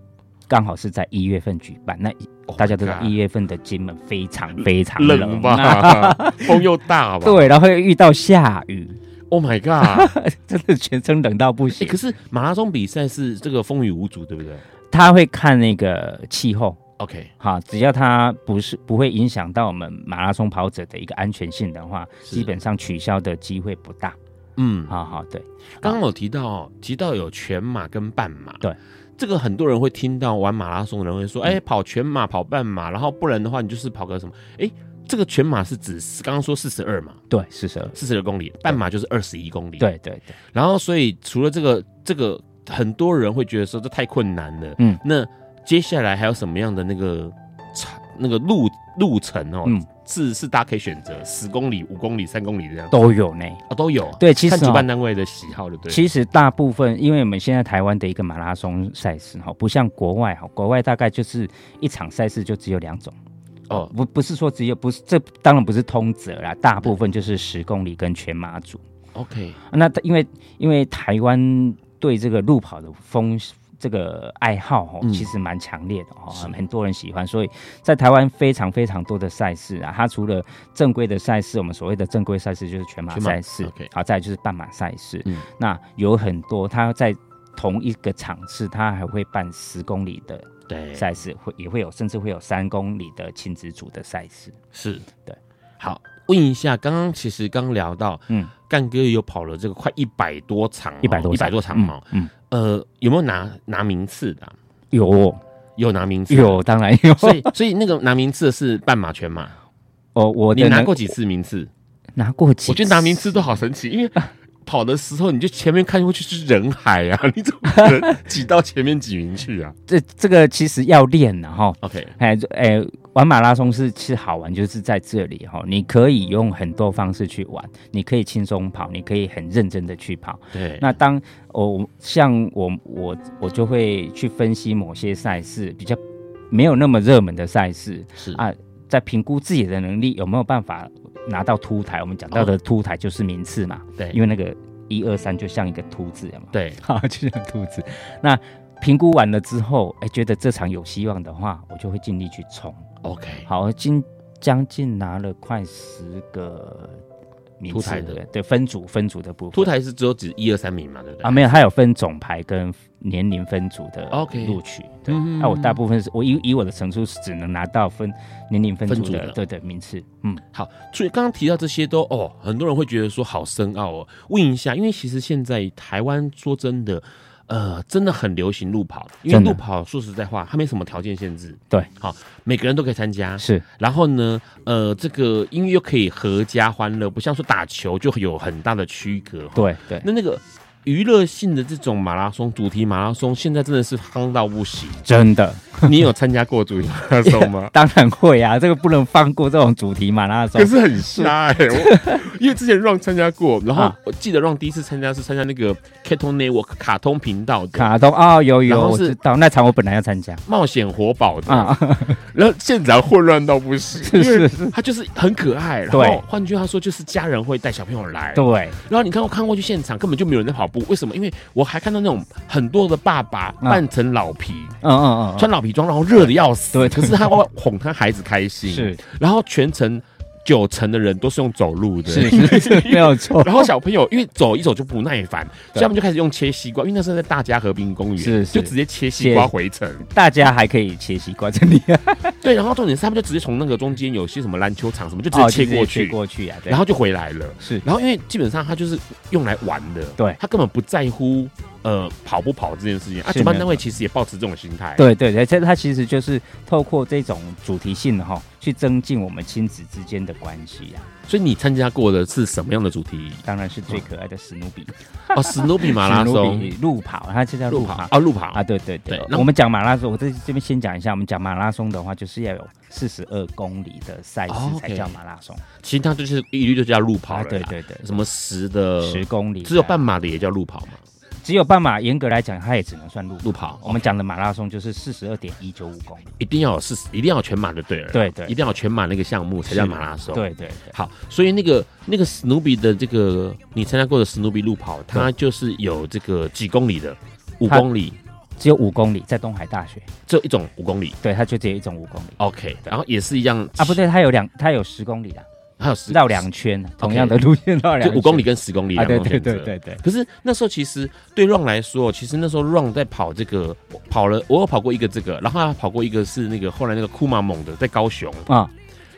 刚好是在一月份举办，那。大家都知道，一月份的金门非常非常冷，冷吧，[LAUGHS] 风又大吧，对，然后又遇到下雨，Oh my god，[LAUGHS] 真的全身冷到不行。欸，可是马拉松比赛是这个风雨无阻，对不对？他会看那个气候，OK，好，只要他不是不会影响到我们马拉松跑者的一个安全性的话，基本上取消的机会不大。嗯，好好对。刚刚我提到提到有全马跟半马，对。这个很多人会听到玩马拉松的人会说，哎，跑全马、跑半马，然后不然的话，你就是跑个什么？哎，这个全马是指刚刚说四十二嘛？对，四十二，四十二公里。半马就是二十一公里。对对对。然后，所以除了这个，这个很多人会觉得说这太困难了。嗯。那接下来还有什么样的那个长那个路路程哦？嗯。是是，大家可以选择十公里、五公里、三公里这样都有呢，啊都有。对，其实看主办单位的喜好的对。其实大部分，因为我们现在台湾的一个马拉松赛事哈，不像国外哈，国外大概就是一场赛事就只有两种，哦，不不是说只有不是，这当然不是通则啦，大部分就是十公里跟全马组。OK，那因为因为台湾对这个路跑的风。这个爱好哦，其实蛮强烈的哦，嗯、很多人喜欢，所以在台湾非常非常多的赛事啊。它除了正规的赛事，我们所谓的正规赛事就是全马赛事，好，再就是半马赛事。嗯，那有很多，它在同一个场次，它还会办十公里的对赛事，会也会有，甚至会有三公里的亲子组的赛事。是对，好。问一下，刚刚其实刚聊到，嗯，干哥有跑了这个快一百多场，一百多一百多场嘛，嗯，呃，有没有拿拿名次的？有，有拿名次，有，当然有。所以，所以那个拿名次的是半马、全马。哦，我你拿过几次名次？拿过几次？我觉得拿名次都好神奇，因为。跑的时候，你就前面看过去是人海啊，[LAUGHS] 你怎么可能挤到前面几名去啊？这这个其实要练的哈。OK，哎哎，玩马拉松是其实好玩，就是在这里哈，你可以用很多方式去玩，你可以轻松跑，你可以很认真的去跑。对，那当我像我我我就会去分析某些赛事比较没有那么热门的赛事，是啊，在评估自己的能力有没有办法。拿到凸台，我们讲到的凸台就是名次嘛，对，因为那个一二三就像一个凸字嘛，对，[LAUGHS] 好，就像凸字。那评估完了之后，哎，觉得这场有希望的话，我就会尽力去冲。OK，好，今将近拿了快十个。名次的对分组分组的部分，凸台是只有指一二三名嘛，对不对？啊，没有，它有分总排跟年龄分组的 OK 录取。对，那我大部分是我以以我的成绩是只能拿到分年龄分组的，分组的对的名次。嗯，好，所以刚刚提到这些都哦，很多人会觉得说好深奥哦。问一下，因为其实现在台湾说真的。呃，真的很流行路跑，因为路跑说实在话，它没什么条件限制。对，好，每个人都可以参加。是，然后呢，呃，这个音乐又可以合家欢乐，不像说打球就有很大的区隔。对对，那那个。娱乐性的这种马拉松，主题马拉松，现在真的是夯到不行。真的，你有参加过主题马拉松吗？[LAUGHS] 当然会啊，这个不能放过这种主题马拉松。可是很瞎哎、欸，因为之前 Run 参加过，然后我记得 Run 第一次参加是参加那个 Cartoon Network 卡通频道的卡通啊、哦，有有，我知道那场我本来要参加冒险活宝的啊，然后现场混乱到不行，[LAUGHS] 是是是，他就是很可爱。然后换句话说，就是家人会带小朋友来。对，然后你看我看过去现场，根本就没有人在跑。为什么？因为我还看到那种很多的爸爸扮成老皮，嗯嗯嗯，穿老皮装，然后热的要死。对，可是他会哄他孩子开心。[LAUGHS] 是，然后全程九成的人都是用走路的，是是 [LAUGHS] 是，没有错。然后小朋友因为走一走就不耐烦，所以他们就开始用切西瓜，因为那时候在大家河滨公园，是就直接切西瓜回城。大家还可以切西瓜，真的。对，然后重点是他们就直接从那个中间有些什么篮球场什么，就直接切过去，过去啊，然后就回来了。是，然后因为基本上他就是用来玩的，对，他根本不在乎。呃，跑不跑这件事情啊，主办单位其实也抱持这种心态。对对对，这它其实就是透过这种主题性的哈，去增进我们亲子之间的关系啊。所以你参加过的是什么样的主题？当然是最可爱的史努比哦，史努比马拉松 [LAUGHS] 路跑，它就叫路跑啊，路跑啊，对对对。那我们讲马拉松，我在这边先讲一下，我们讲马拉松的话，就是要有四十二公里的赛事才叫马拉松，其他就是一律就叫路跑了。对对对，什么十的十公里，只有半马的也叫路跑嘛。只有半马，严格来讲，它也只能算路路跑。我们讲的马拉松就是四十二点一九五公里，一定要有四十，一定要有全马的对了。对对，一定要有全马那个项目才叫马拉松。对对对。好，所以那个那个史努比的这个你参加过的史努比路跑，它就是有这个几公里的，五公里，只有五公里，在东海大学，只有一种五公里。对，它就只有一种五公里。OK，然后也是一样啊，不对，它有两，它有十公里的。还有 [LAUGHS] 绕两圈，同样的路线绕两圈，就五公里跟十公里两种选择。对对对对。可是那时候其实对 Run 来说，其实那时候 Run 在跑这个跑了，我有跑过一个这个，然后还跑过一个是那个后来那个库马猛的在高雄啊，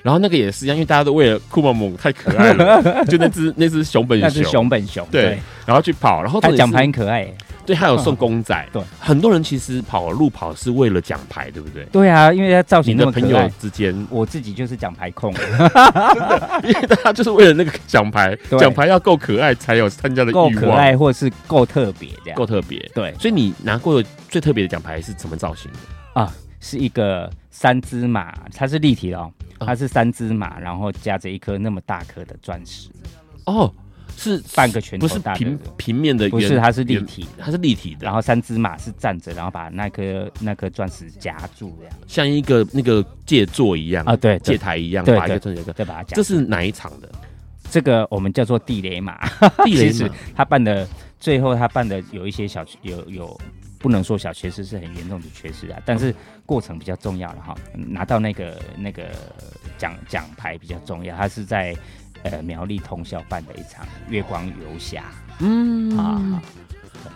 然后那个也是一样，因为大家都为了库马猛太可爱了，[LAUGHS] 就那只那只熊本熊，那只熊本熊对，然后去跑，然后他奖牌很可爱。对，还有送公仔。对，很多人其实跑路跑是为了奖牌，对不对？对啊，因为他造型。你的朋友之间，我自己就是奖牌控，[LAUGHS] 因为大家就是为了那个奖牌，奖牌要够可爱才有参加的欲望。够可爱，或是够特别这样。够特别，对。所以你拿过的最特别的奖牌是什么造型的？啊，是一个三只马，它是立体的哦，它是三只马，然后夹着一颗那么大颗的钻石。哦。是半个拳头大的，不是平平面的，不是，它是立体，它是立体的。然后三只马是站着，然后把那颗那颗钻石夹住，这样像一个那个戒座一样啊，对，戒台一样，对把一个钻石再，把它夹。这是哪一场的？这个我们叫做地雷马，地雷马。[LAUGHS] 他办的最后他办的有一些小有有不能说小缺失，是很严重的缺失啊，但是过程比较重要了哈，拿到那个那个奖奖牌比较重要，他是在。呃，苗栗通宵办的一场月光游侠，嗯啊，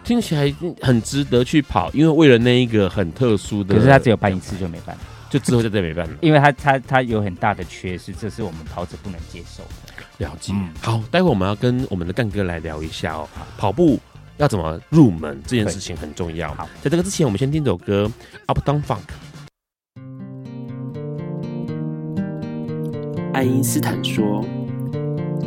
听起来很值得去跑，因为为了那一个很特殊的，可是他只有办一次就没办，就之后就再没办了，因为他他他有很大的缺失，这是我们跑者不能接受的。了解，嗯、好，待会我们要跟我们的干哥来聊一下哦，跑步要怎么入门这件事情很重要。好，在这个之前，我们先听首歌《Up Down Funk》。爱因斯坦说。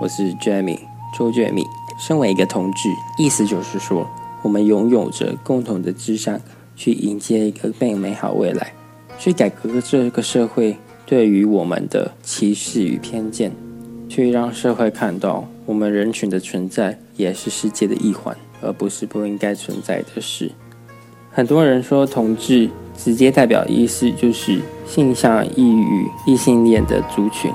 我是 Jamie 周 Jamie，身为一个同志，意思就是说，我们拥有着共同的志向，去迎接一个更美好未来，去改革这个社会对于我们的歧视与偏见，去让社会看到我们人群的存在也是世界的一环，而不是不应该存在的事。很多人说同志直接代表意思就是性向异于异性恋的族群。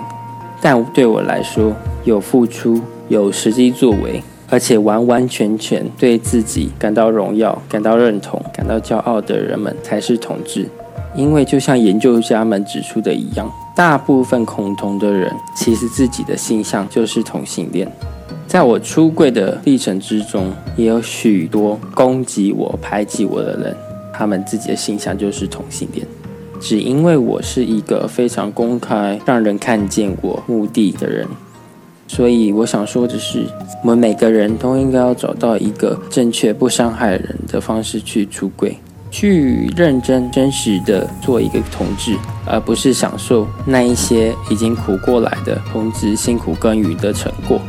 但对我来说，有付出、有实际作为，而且完完全全对自己感到荣耀、感到认同、感到骄傲的人们，才是同志。因为就像研究家们指出的一样，大部分恐同的人，其实自己的性向就是同性恋。在我出柜的历程之中，也有许多攻击我、排挤我的人，他们自己的性向就是同性恋。只因为我是一个非常公开、让人看见我目的的人，所以我想说的是，我们每个人都应该要找到一个正确、不伤害人的方式去出轨，去认真、真实的做一个同志，而不是享受那一些已经苦过来的同志辛苦耕耘的成果。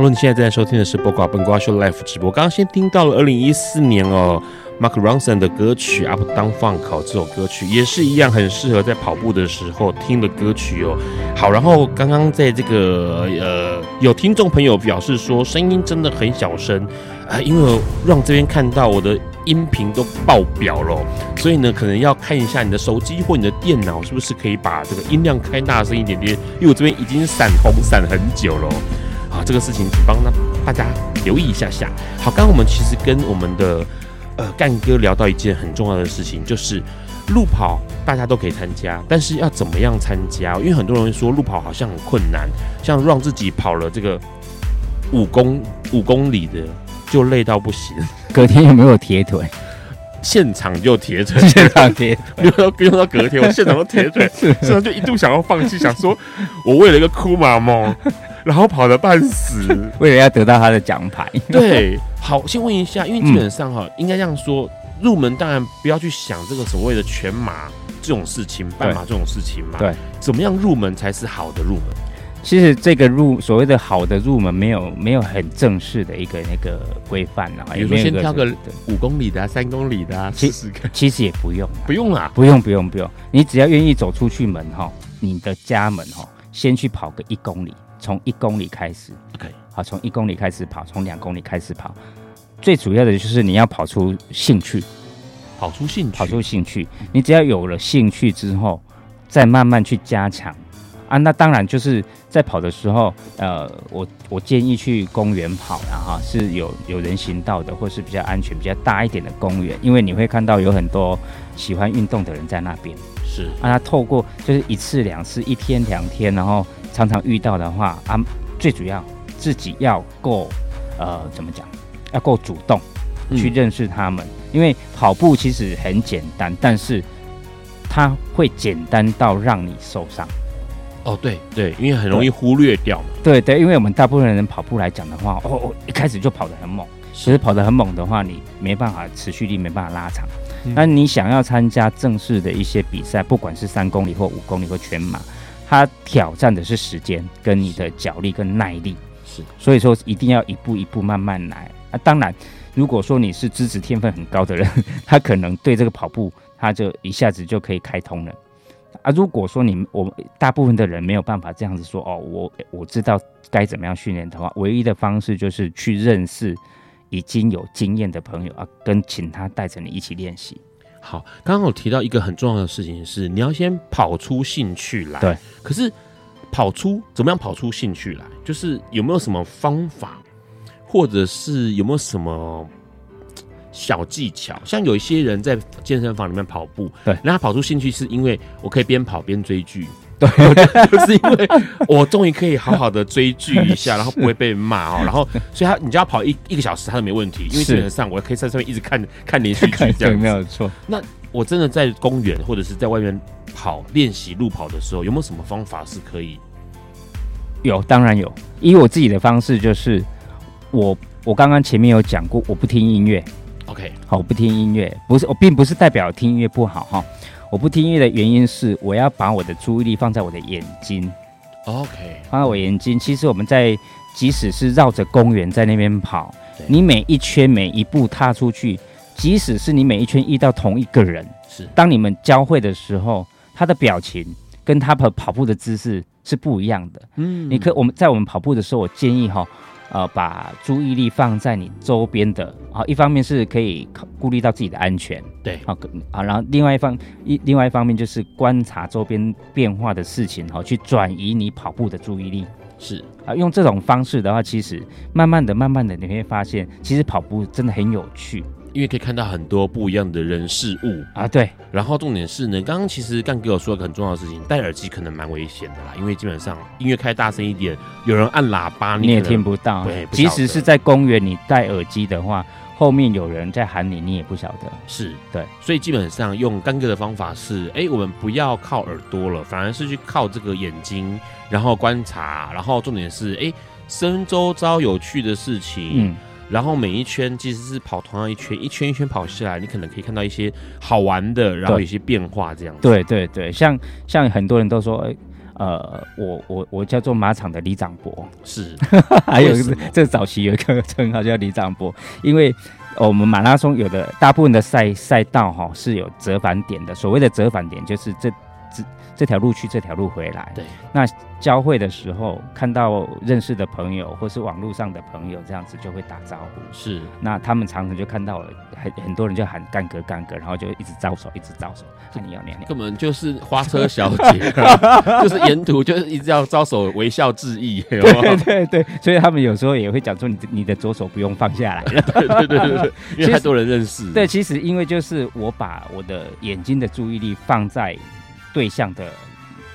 喽，你现在正在收听的是《播瓜本瓜秀》Live 直播。刚刚先听到了二零一四年哦，Mark Ronson 的歌曲《Up Down Funk》这首歌曲也是一样很适合在跑步的时候听的歌曲哦。好，然后刚刚在这个呃，有听众朋友表示说声音真的很小声啊、因为让这边看到我的音频都爆表了，所以呢，可能要看一下你的手机或你的电脑是不是可以把这个音量开大声一点点，因为我这边已经闪红闪很久了。啊，这个事情帮那大家留意一下下。好，刚刚我们其实跟我们的呃干哥聊到一件很重要的事情，就是路跑大家都可以参加，但是要怎么样参加？因为很多人说路跑好像很困难，像让自己跑了这个五公五公里的就累到不行。隔天有没有铁腿？现场就铁腿，现场铁腿，不 [LAUGHS] 用到不用到隔天，我现场都铁腿，[LAUGHS] 现场就一度想要放弃，想说我为了一个酷马梦。然后跑得半死，[LAUGHS] 为了要得到他的奖牌。[LAUGHS] 对，好，先问一下，因为基本上哈，嗯、应该这样说，入门当然不要去想这个所谓的全马这种事情，半马这种事情嘛。对，怎么样入门才是好的入门？其实这个入所谓的好的入门，没有没有很正式的一个那个规范啊。比如说先挑个五公里的啊，三公里的啊，其实其实也不用，[LAUGHS] 不用啊，不用不用不用，你只要愿意走出去门哈，你的家门哈，先去跑个一公里。从一公里开始，OK，好，从一公里开始跑，从两公里开始跑，最主要的就是你要跑出兴趣，跑出兴趣，跑出兴趣。你只要有了兴趣之后，再慢慢去加强啊。那当然就是在跑的时候，呃，我我建议去公园跑，然后是有有人行道的，或是比较安全、比较大一点的公园，因为你会看到有很多喜欢运动的人在那边。是啊，他透过就是一次两次，一天两天，然后。常常遇到的话啊，最主要自己要够，呃，怎么讲？要够主动，去认识他们。嗯、因为跑步其实很简单，但是它会简单到让你受伤。哦，对对，因为很容易忽略掉嘛。对对，因为我们大部分人跑步来讲的话，哦哦，一开始就跑得很猛。其实跑得很猛的话，你没办法持续力没办法拉长。嗯、那你想要参加正式的一些比赛，不管是三公里或五公里或全马，它挑战的是时间跟你的脚力跟耐力。是，所以说一定要一步一步慢慢来。啊，当然，如果说你是资质天分很高的人，他可能对这个跑步他就一下子就可以开通了。啊，如果说你我大部分的人没有办法这样子说哦，我我知道该怎么样训练的话，唯一的方式就是去认识。已经有经验的朋友啊，跟请他带着你一起练习。好，刚刚我提到一个很重要的事情是，你要先跑出兴趣来。对，可是跑出怎么样跑出兴趣来？就是有没有什么方法，或者是有没有什么小技巧？像有一些人在健身房里面跑步，对，那他跑出兴趣是因为我可以边跑边追剧。[LAUGHS] 对，就是因为 [LAUGHS] 我终于可以好好的追剧一下，[LAUGHS] 然后不会被骂哦。然后，所以他，你就要跑一一个小时，他都没问题，因为基本上我可以在上面一直看看连续剧这样子。没有错。那我真的在公园或者是在外面跑练习路跑的时候，有没有什么方法是可以？有，当然有。以我自己的方式，就是我我刚刚前面有讲过，我不听音乐。OK，好，我不听音乐，不是我并不是代表听音乐不好哈。我不听音乐的原因是，我要把我的注意力放在我的眼睛。OK，放在我眼睛。其实我们在，即使是绕着公园在那边跑，你每一圈每一步踏出去，即使是你每一圈遇到同一个人，是当你们交汇的时候，他的表情跟他跑跑步的姿势是不一样的。嗯，你可我们在我们跑步的时候，我建议哈。呃，把注意力放在你周边的啊，一方面是可以顾虑到自己的安全，对，好啊，然后另外一方一另外一方面就是观察周边变化的事情，好，去转移你跑步的注意力，是。啊，用这种方式的话，其实慢慢的、慢慢的，你会发现，其实跑步真的很有趣。因为可以看到很多不一样的人事物啊，对。然后重点是呢，刚刚其实干哥有说很重要的事情，戴耳机可能蛮危险的啦，因为基本上音乐开大声一点，有人按喇叭，你，你也听不到。对，即使是在公园，你戴耳机的话，后面有人在喊你，你也不晓得。是对，所以基本上用干哥的方法是，哎，我们不要靠耳朵了，反而是去靠这个眼睛，然后观察，然后重点是，哎，身周遭有趣的事情。嗯。然后每一圈其实是跑同样一圈，一圈一圈跑下来，你可能可以看到一些好玩的，然后有一些变化这样子。对对对，像像很多人都说，呃，我我我叫做马场的李长博，是，[LAUGHS] 还有这早期有一个称号叫李长博，因为我们马拉松有的大部分的赛赛道哈是有折返点的，所谓的折返点就是这。这条路去，这条路回来。对，那交汇的时候，看到认识的朋友或是网络上的朋友，这样子就会打招呼。是，那他们常常就看到了很很多人就喊干哥干哥，然后就一直招手，一直招手。这你要娘娘，根本就是花车小姐，[LAUGHS] 就是沿途就是一直要招手微笑致意。[LAUGHS] 对对对，所以他们有时候也会讲说，你你的左手不用放下来。对对对对，[LAUGHS] 因为太多人认识。对，其实因为就是我把我的眼睛的注意力放在。对象的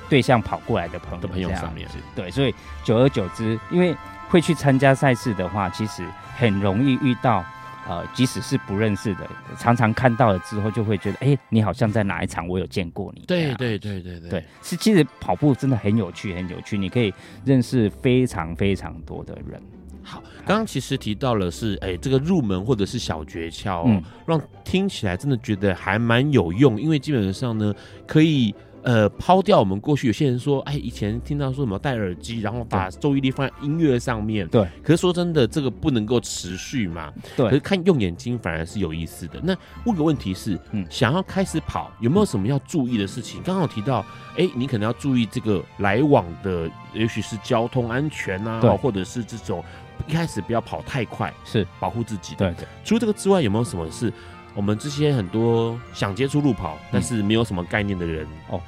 对象跑过来的朋友的朋友上面，对，所以久而久之，因为会去参加赛事的话，其实很容易遇到，呃，即使是不认识的，常常看到了之后，就会觉得，哎，你好像在哪一场我有见过你。对对对对对，对，是其实跑步真的很有趣，很有趣，你可以认识非常非常多的人。好，刚刚其实提到了是，哎，这个入门或者是小诀窍，嗯，让听起来真的觉得还蛮有用，因为基本上呢，可以。呃，抛掉我们过去有些人说，哎，以前听到说什么戴耳机，然后把注意力放在音乐上面。对。可是说真的，这个不能够持续嘛。对。可是看用眼睛反而是有意思的。那问个问题是，嗯，想要开始跑，有没有什么要注意的事情？刚刚有提到，哎，你可能要注意这个来往的，也许是交通安全啊，对，或者是这种一开始不要跑太快，是保护自己。对对。除了这个之外，有没有什么是我们这些很多想接触路跑，但是没有什么概念的人？嗯、哦。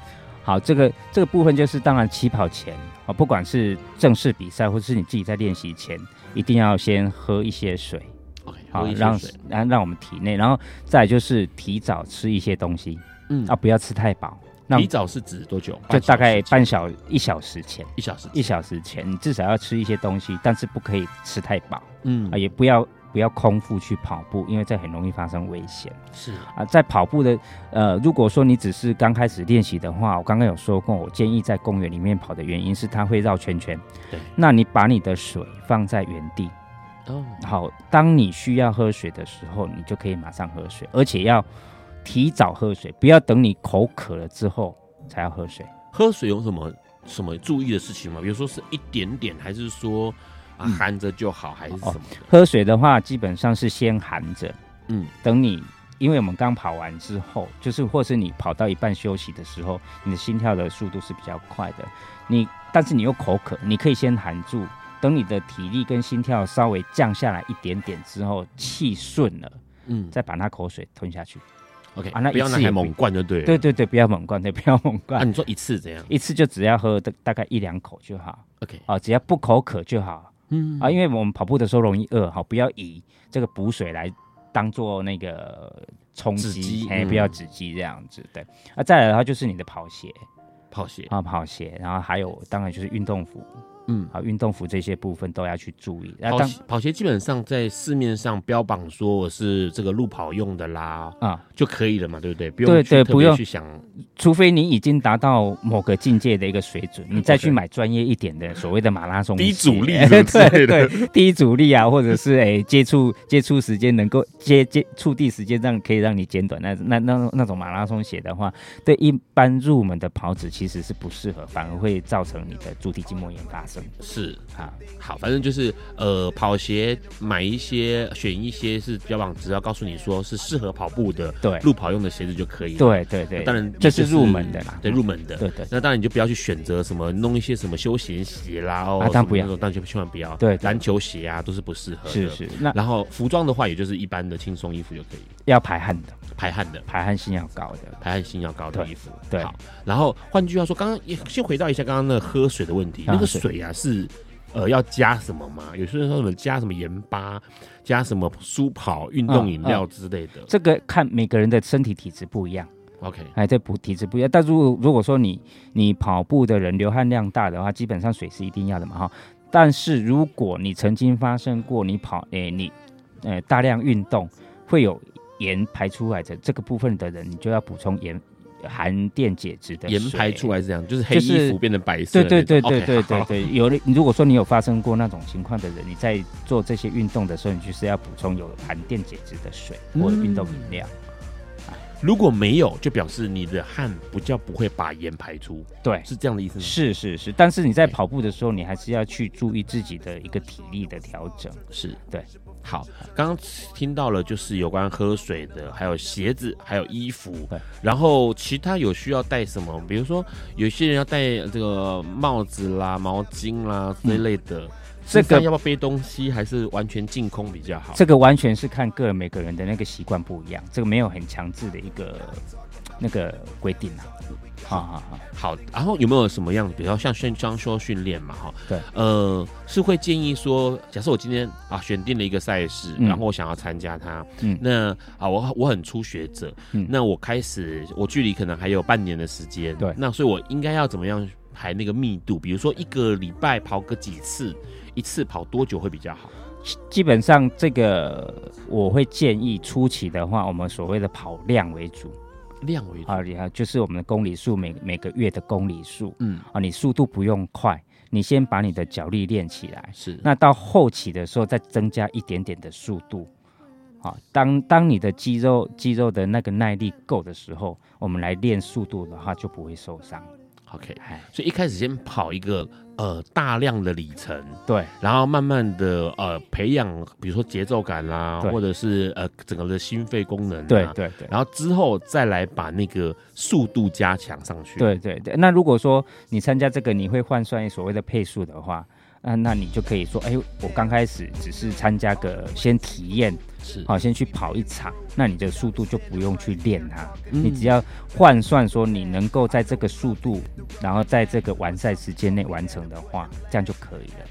好，这个这个部分就是，当然起跑前啊，不管是正式比赛，或者是你自己在练习前，一定要先喝一些水好，让让让我们体内，然后再就是提早吃一些东西，嗯啊，不要吃太饱。提早是指多久？就大概半小一小时前，一小时一小时前，你至少要吃一些东西，但是不可以吃太饱，嗯啊，也不要不要空腹去跑步，因为这很容易发生危险。是啊，在跑步的呃，如果说你只是刚开始练习的话，我刚刚有说过，我建议在公园里面跑的原因是它会绕圈圈。对，那你把你的水放在原地。哦，好，当你需要喝水的时候，你就可以马上喝水，而且要提早喝水，不要等你口渴了之后才要喝水。喝水有什么什么注意的事情吗？比如说是一点点，还是说啊含着就好，还是什么？哦，喝水的话，基本上是先含着，嗯，等你，因为我们刚跑完之后，就是或是你跑到一半休息的时候，你的心跳的速度是比较快的，你但是你又口渴，你可以先含住。等你的体力跟心跳稍微降下来一点点之后，气顺了，嗯，再把那口水吞下去。OK，啊，那不要拿猛灌就对了。对对对，不要猛灌，对，不要猛灌。啊，你说一次怎样？一次就只要喝大大概一两口就好。OK，啊，只要不口渴就好。嗯啊，因为我们跑步的时候容易饿，好，不要以这个补水来当做那个充饥，哎，不要止饥这样子。对，啊，再来的话就是你的跑鞋，跑鞋啊，跑鞋，然后还有当然就是运动服。嗯，好，运动服这些部分都要去注意。跑鞋跑鞋基本上在市面上标榜说我是这个路跑用的啦，啊，就可以了嘛，对不对？不用对对，不用。去想，除非你已经达到某个境界的一个水准，你再去买专业一点的所谓的马拉松低阻力，[LAUGHS] 对对，低阻力啊，或者是哎接触接触时间能够接接触地时间让可以让你减短，那那那那种马拉松鞋的话，对一般入门的跑者其实是不适合，反而会造成你的足底筋膜炎发生。是啊，好，反正就是呃，跑鞋买一些，选一些是标榜，只要告诉你说是适合跑步的，对，路跑用的鞋子就可以。对对对，当然这是入门的啦，对入门的。对对，那当然你就不要去选择什么弄一些什么休闲鞋啦，哦，当然不要，当然就千万不要。对，篮球鞋啊都是不适合的。是是，那然后服装的话，也就是一般的轻松衣服就可以。要排汗的，排汗的，排汗性要高的，排汗性要高的衣服。对，好。然后换句话说，刚刚也先回到一下刚刚那个喝水的问题，那个水啊是。呃，要加什么吗？有些人说什么加什么盐巴，加什么舒跑运动饮料之类的。嗯嗯。这个看每个人的身体体质不一样。OK，哎，这不体质不一样。但如果如果说你你跑步的人流汗量大的话，基本上水是一定要的嘛哈。但是如果你曾经发生过你跑，哎，你呃大量运动会有盐排出来的这个部分的人，你就要补充盐。含电解质的盐排出来是这样，就是黑衣服变成白色。对对对对对对对，有的。如果说你有发生过那种情况的人，你在做这些运动的时候，你就是要补充有含电解质的水或者运动饮料。如果没有，就表示你的汗不叫不会把盐排出。对，是这样的意思吗？是是是，但是你在跑步的时候，你还是要去注意自己的一个体力的调整。是对。好，刚刚听到了，就是有关喝水的，还有鞋子，还有衣服。对，然后其他有需要带什么？比如说，有些人要带这个帽子啦、毛巾啦这类的。嗯、这个要不要背东西，还是完全净空比较好？这个完全是看个人每个人的那个习惯不一样，这个没有很强制的一个那个规定啊。好好好，好，然后有没有什么样子，比如说像宣章说训练嘛，哈，对，呃，是会建议说，假设我今天啊选定了一个赛事，嗯、然后我想要参加它，嗯，那啊我我很初学者，嗯，那我开始我距离可能还有半年的时间，对，那所以我应该要怎么样排那个密度？比如说一个礼拜跑个几次，一次跑多久会比较好？基本上这个我会建议初期的话，我们所谓的跑量为主。量为主啊，你看，就是我们的公里数，每每个月的公里数，嗯啊，你速度不用快，你先把你的脚力练起来，是，那到后期的时候再增加一点点的速度，啊，当当你的肌肉肌肉的那个耐力够的时候，我们来练速度的话就不会受伤。OK，所以一开始先跑一个呃大量的里程，对，然后慢慢的呃培养，比如说节奏感啦，或者是呃整个的心肺功能，对对对，然后之后再来把那个速度加强上去。对对对，那如果说你参加这个，你会换算所谓的配速的话。那那你就可以说，哎，我刚开始只是参加个先体验，是好，先去跑一场，那你的速度就不用去练它，嗯、你只要换算说你能够在这个速度，然后在这个完赛时间内完成的话，这样就可以了。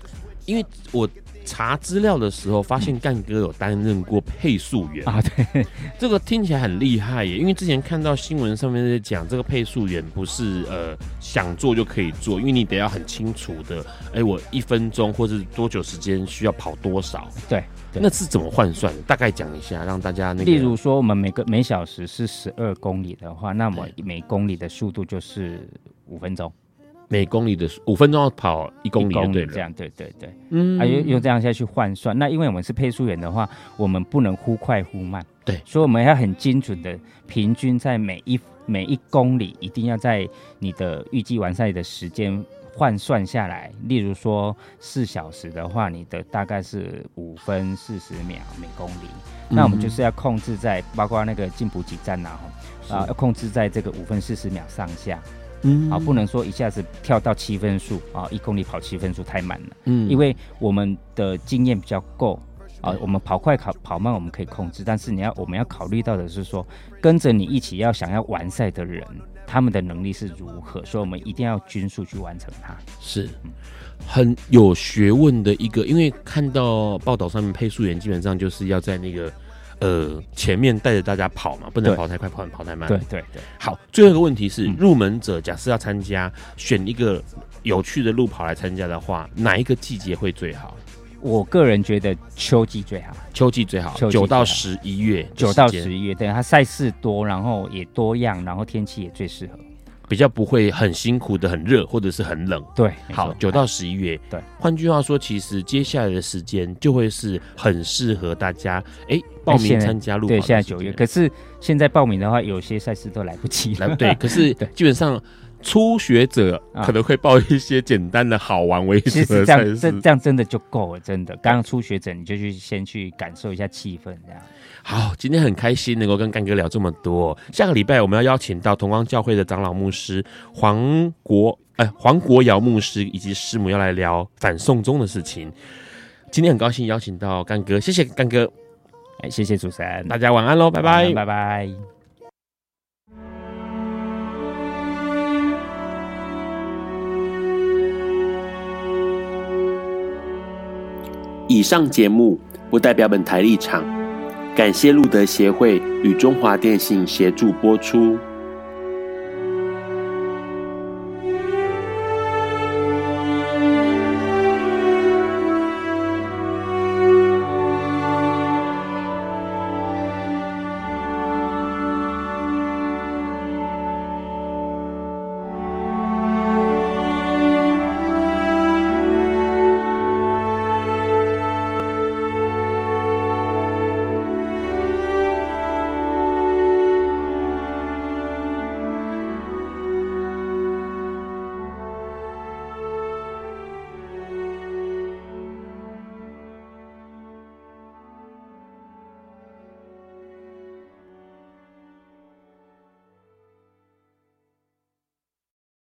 因为我。查资料的时候，发现干哥有担任过配速员啊，对，这个听起来很厉害耶。因为之前看到新闻上面在讲，这个配速员不是呃想做就可以做，因为你得要很清楚的，哎、欸，我一分钟或是多久时间需要跑多少？对，那是怎么换算？大概讲一下，让大家那个。例如说，我们每个每小时是十二公里的话，那么每公里的速度就是五分钟。每公里的五分钟要跑一公里，这样对对对，嗯，啊，用用这样下去换算，那因为我们是配速员的话，我们不能忽快忽慢，对，所以我们要很精准的，平均在每一每一公里一定要在你的预计完赛的时间换算下来。例如说四小时的话，你的大概是五分四十秒每公里，嗯，那我们就是要控制在包括那个进补给站啊，啊，要控制在这个五分四十秒上下。嗯，啊，不能说一下子跳到七分数啊，一公里跑七分数太慢了。嗯，因为我们的经验比较够啊，我们跑快跑跑慢我们可以控制，但是你要我们要考虑到的是说，跟着你一起要想要完赛的人，他们的能力是如何，所以我们一定要均速去完成它。是，很有学问的一个，因为看到报道上面配速员基本上就是要在那个。呃，前面带着大家跑嘛，不能跑太快，跑跑太慢。对对对。好，最后一个问题是，嗯、入门者假设要参加，选一个有趣的路跑来参加的话，哪一个季节会最好？我个人觉得秋季最好，秋季最好，九到十一月，九到十一月，对，它赛事多，然后也多样，然后天气也最适合。比较不会很辛苦的很热或者是很冷，对，好，九到十一月，对。换句话说，其实接下来的时间就会是很适合大家哎、欸、报名参加路跑。对，现在九月，可是现在报名的话，有些赛事都来不及了。对，可是 [LAUGHS] 基本上初学者可能会报一些简单的好玩为主的赛事，这这样真的就够了，真的。刚刚初学者你就去先去感受一下气氛，这样。好，今天很开心能够跟干哥聊这么多。下个礼拜我们要邀请到同光教会的长老牧师黄国，哎、呃，黄国尧牧师以及师母要来聊反送中的事情。今天很高兴邀请到干哥，谢谢干哥，哎，谢谢主持人，大家晚安喽，拜拜，拜拜。以上节目不代表本台立场。感谢路德协会与中华电信协助播出。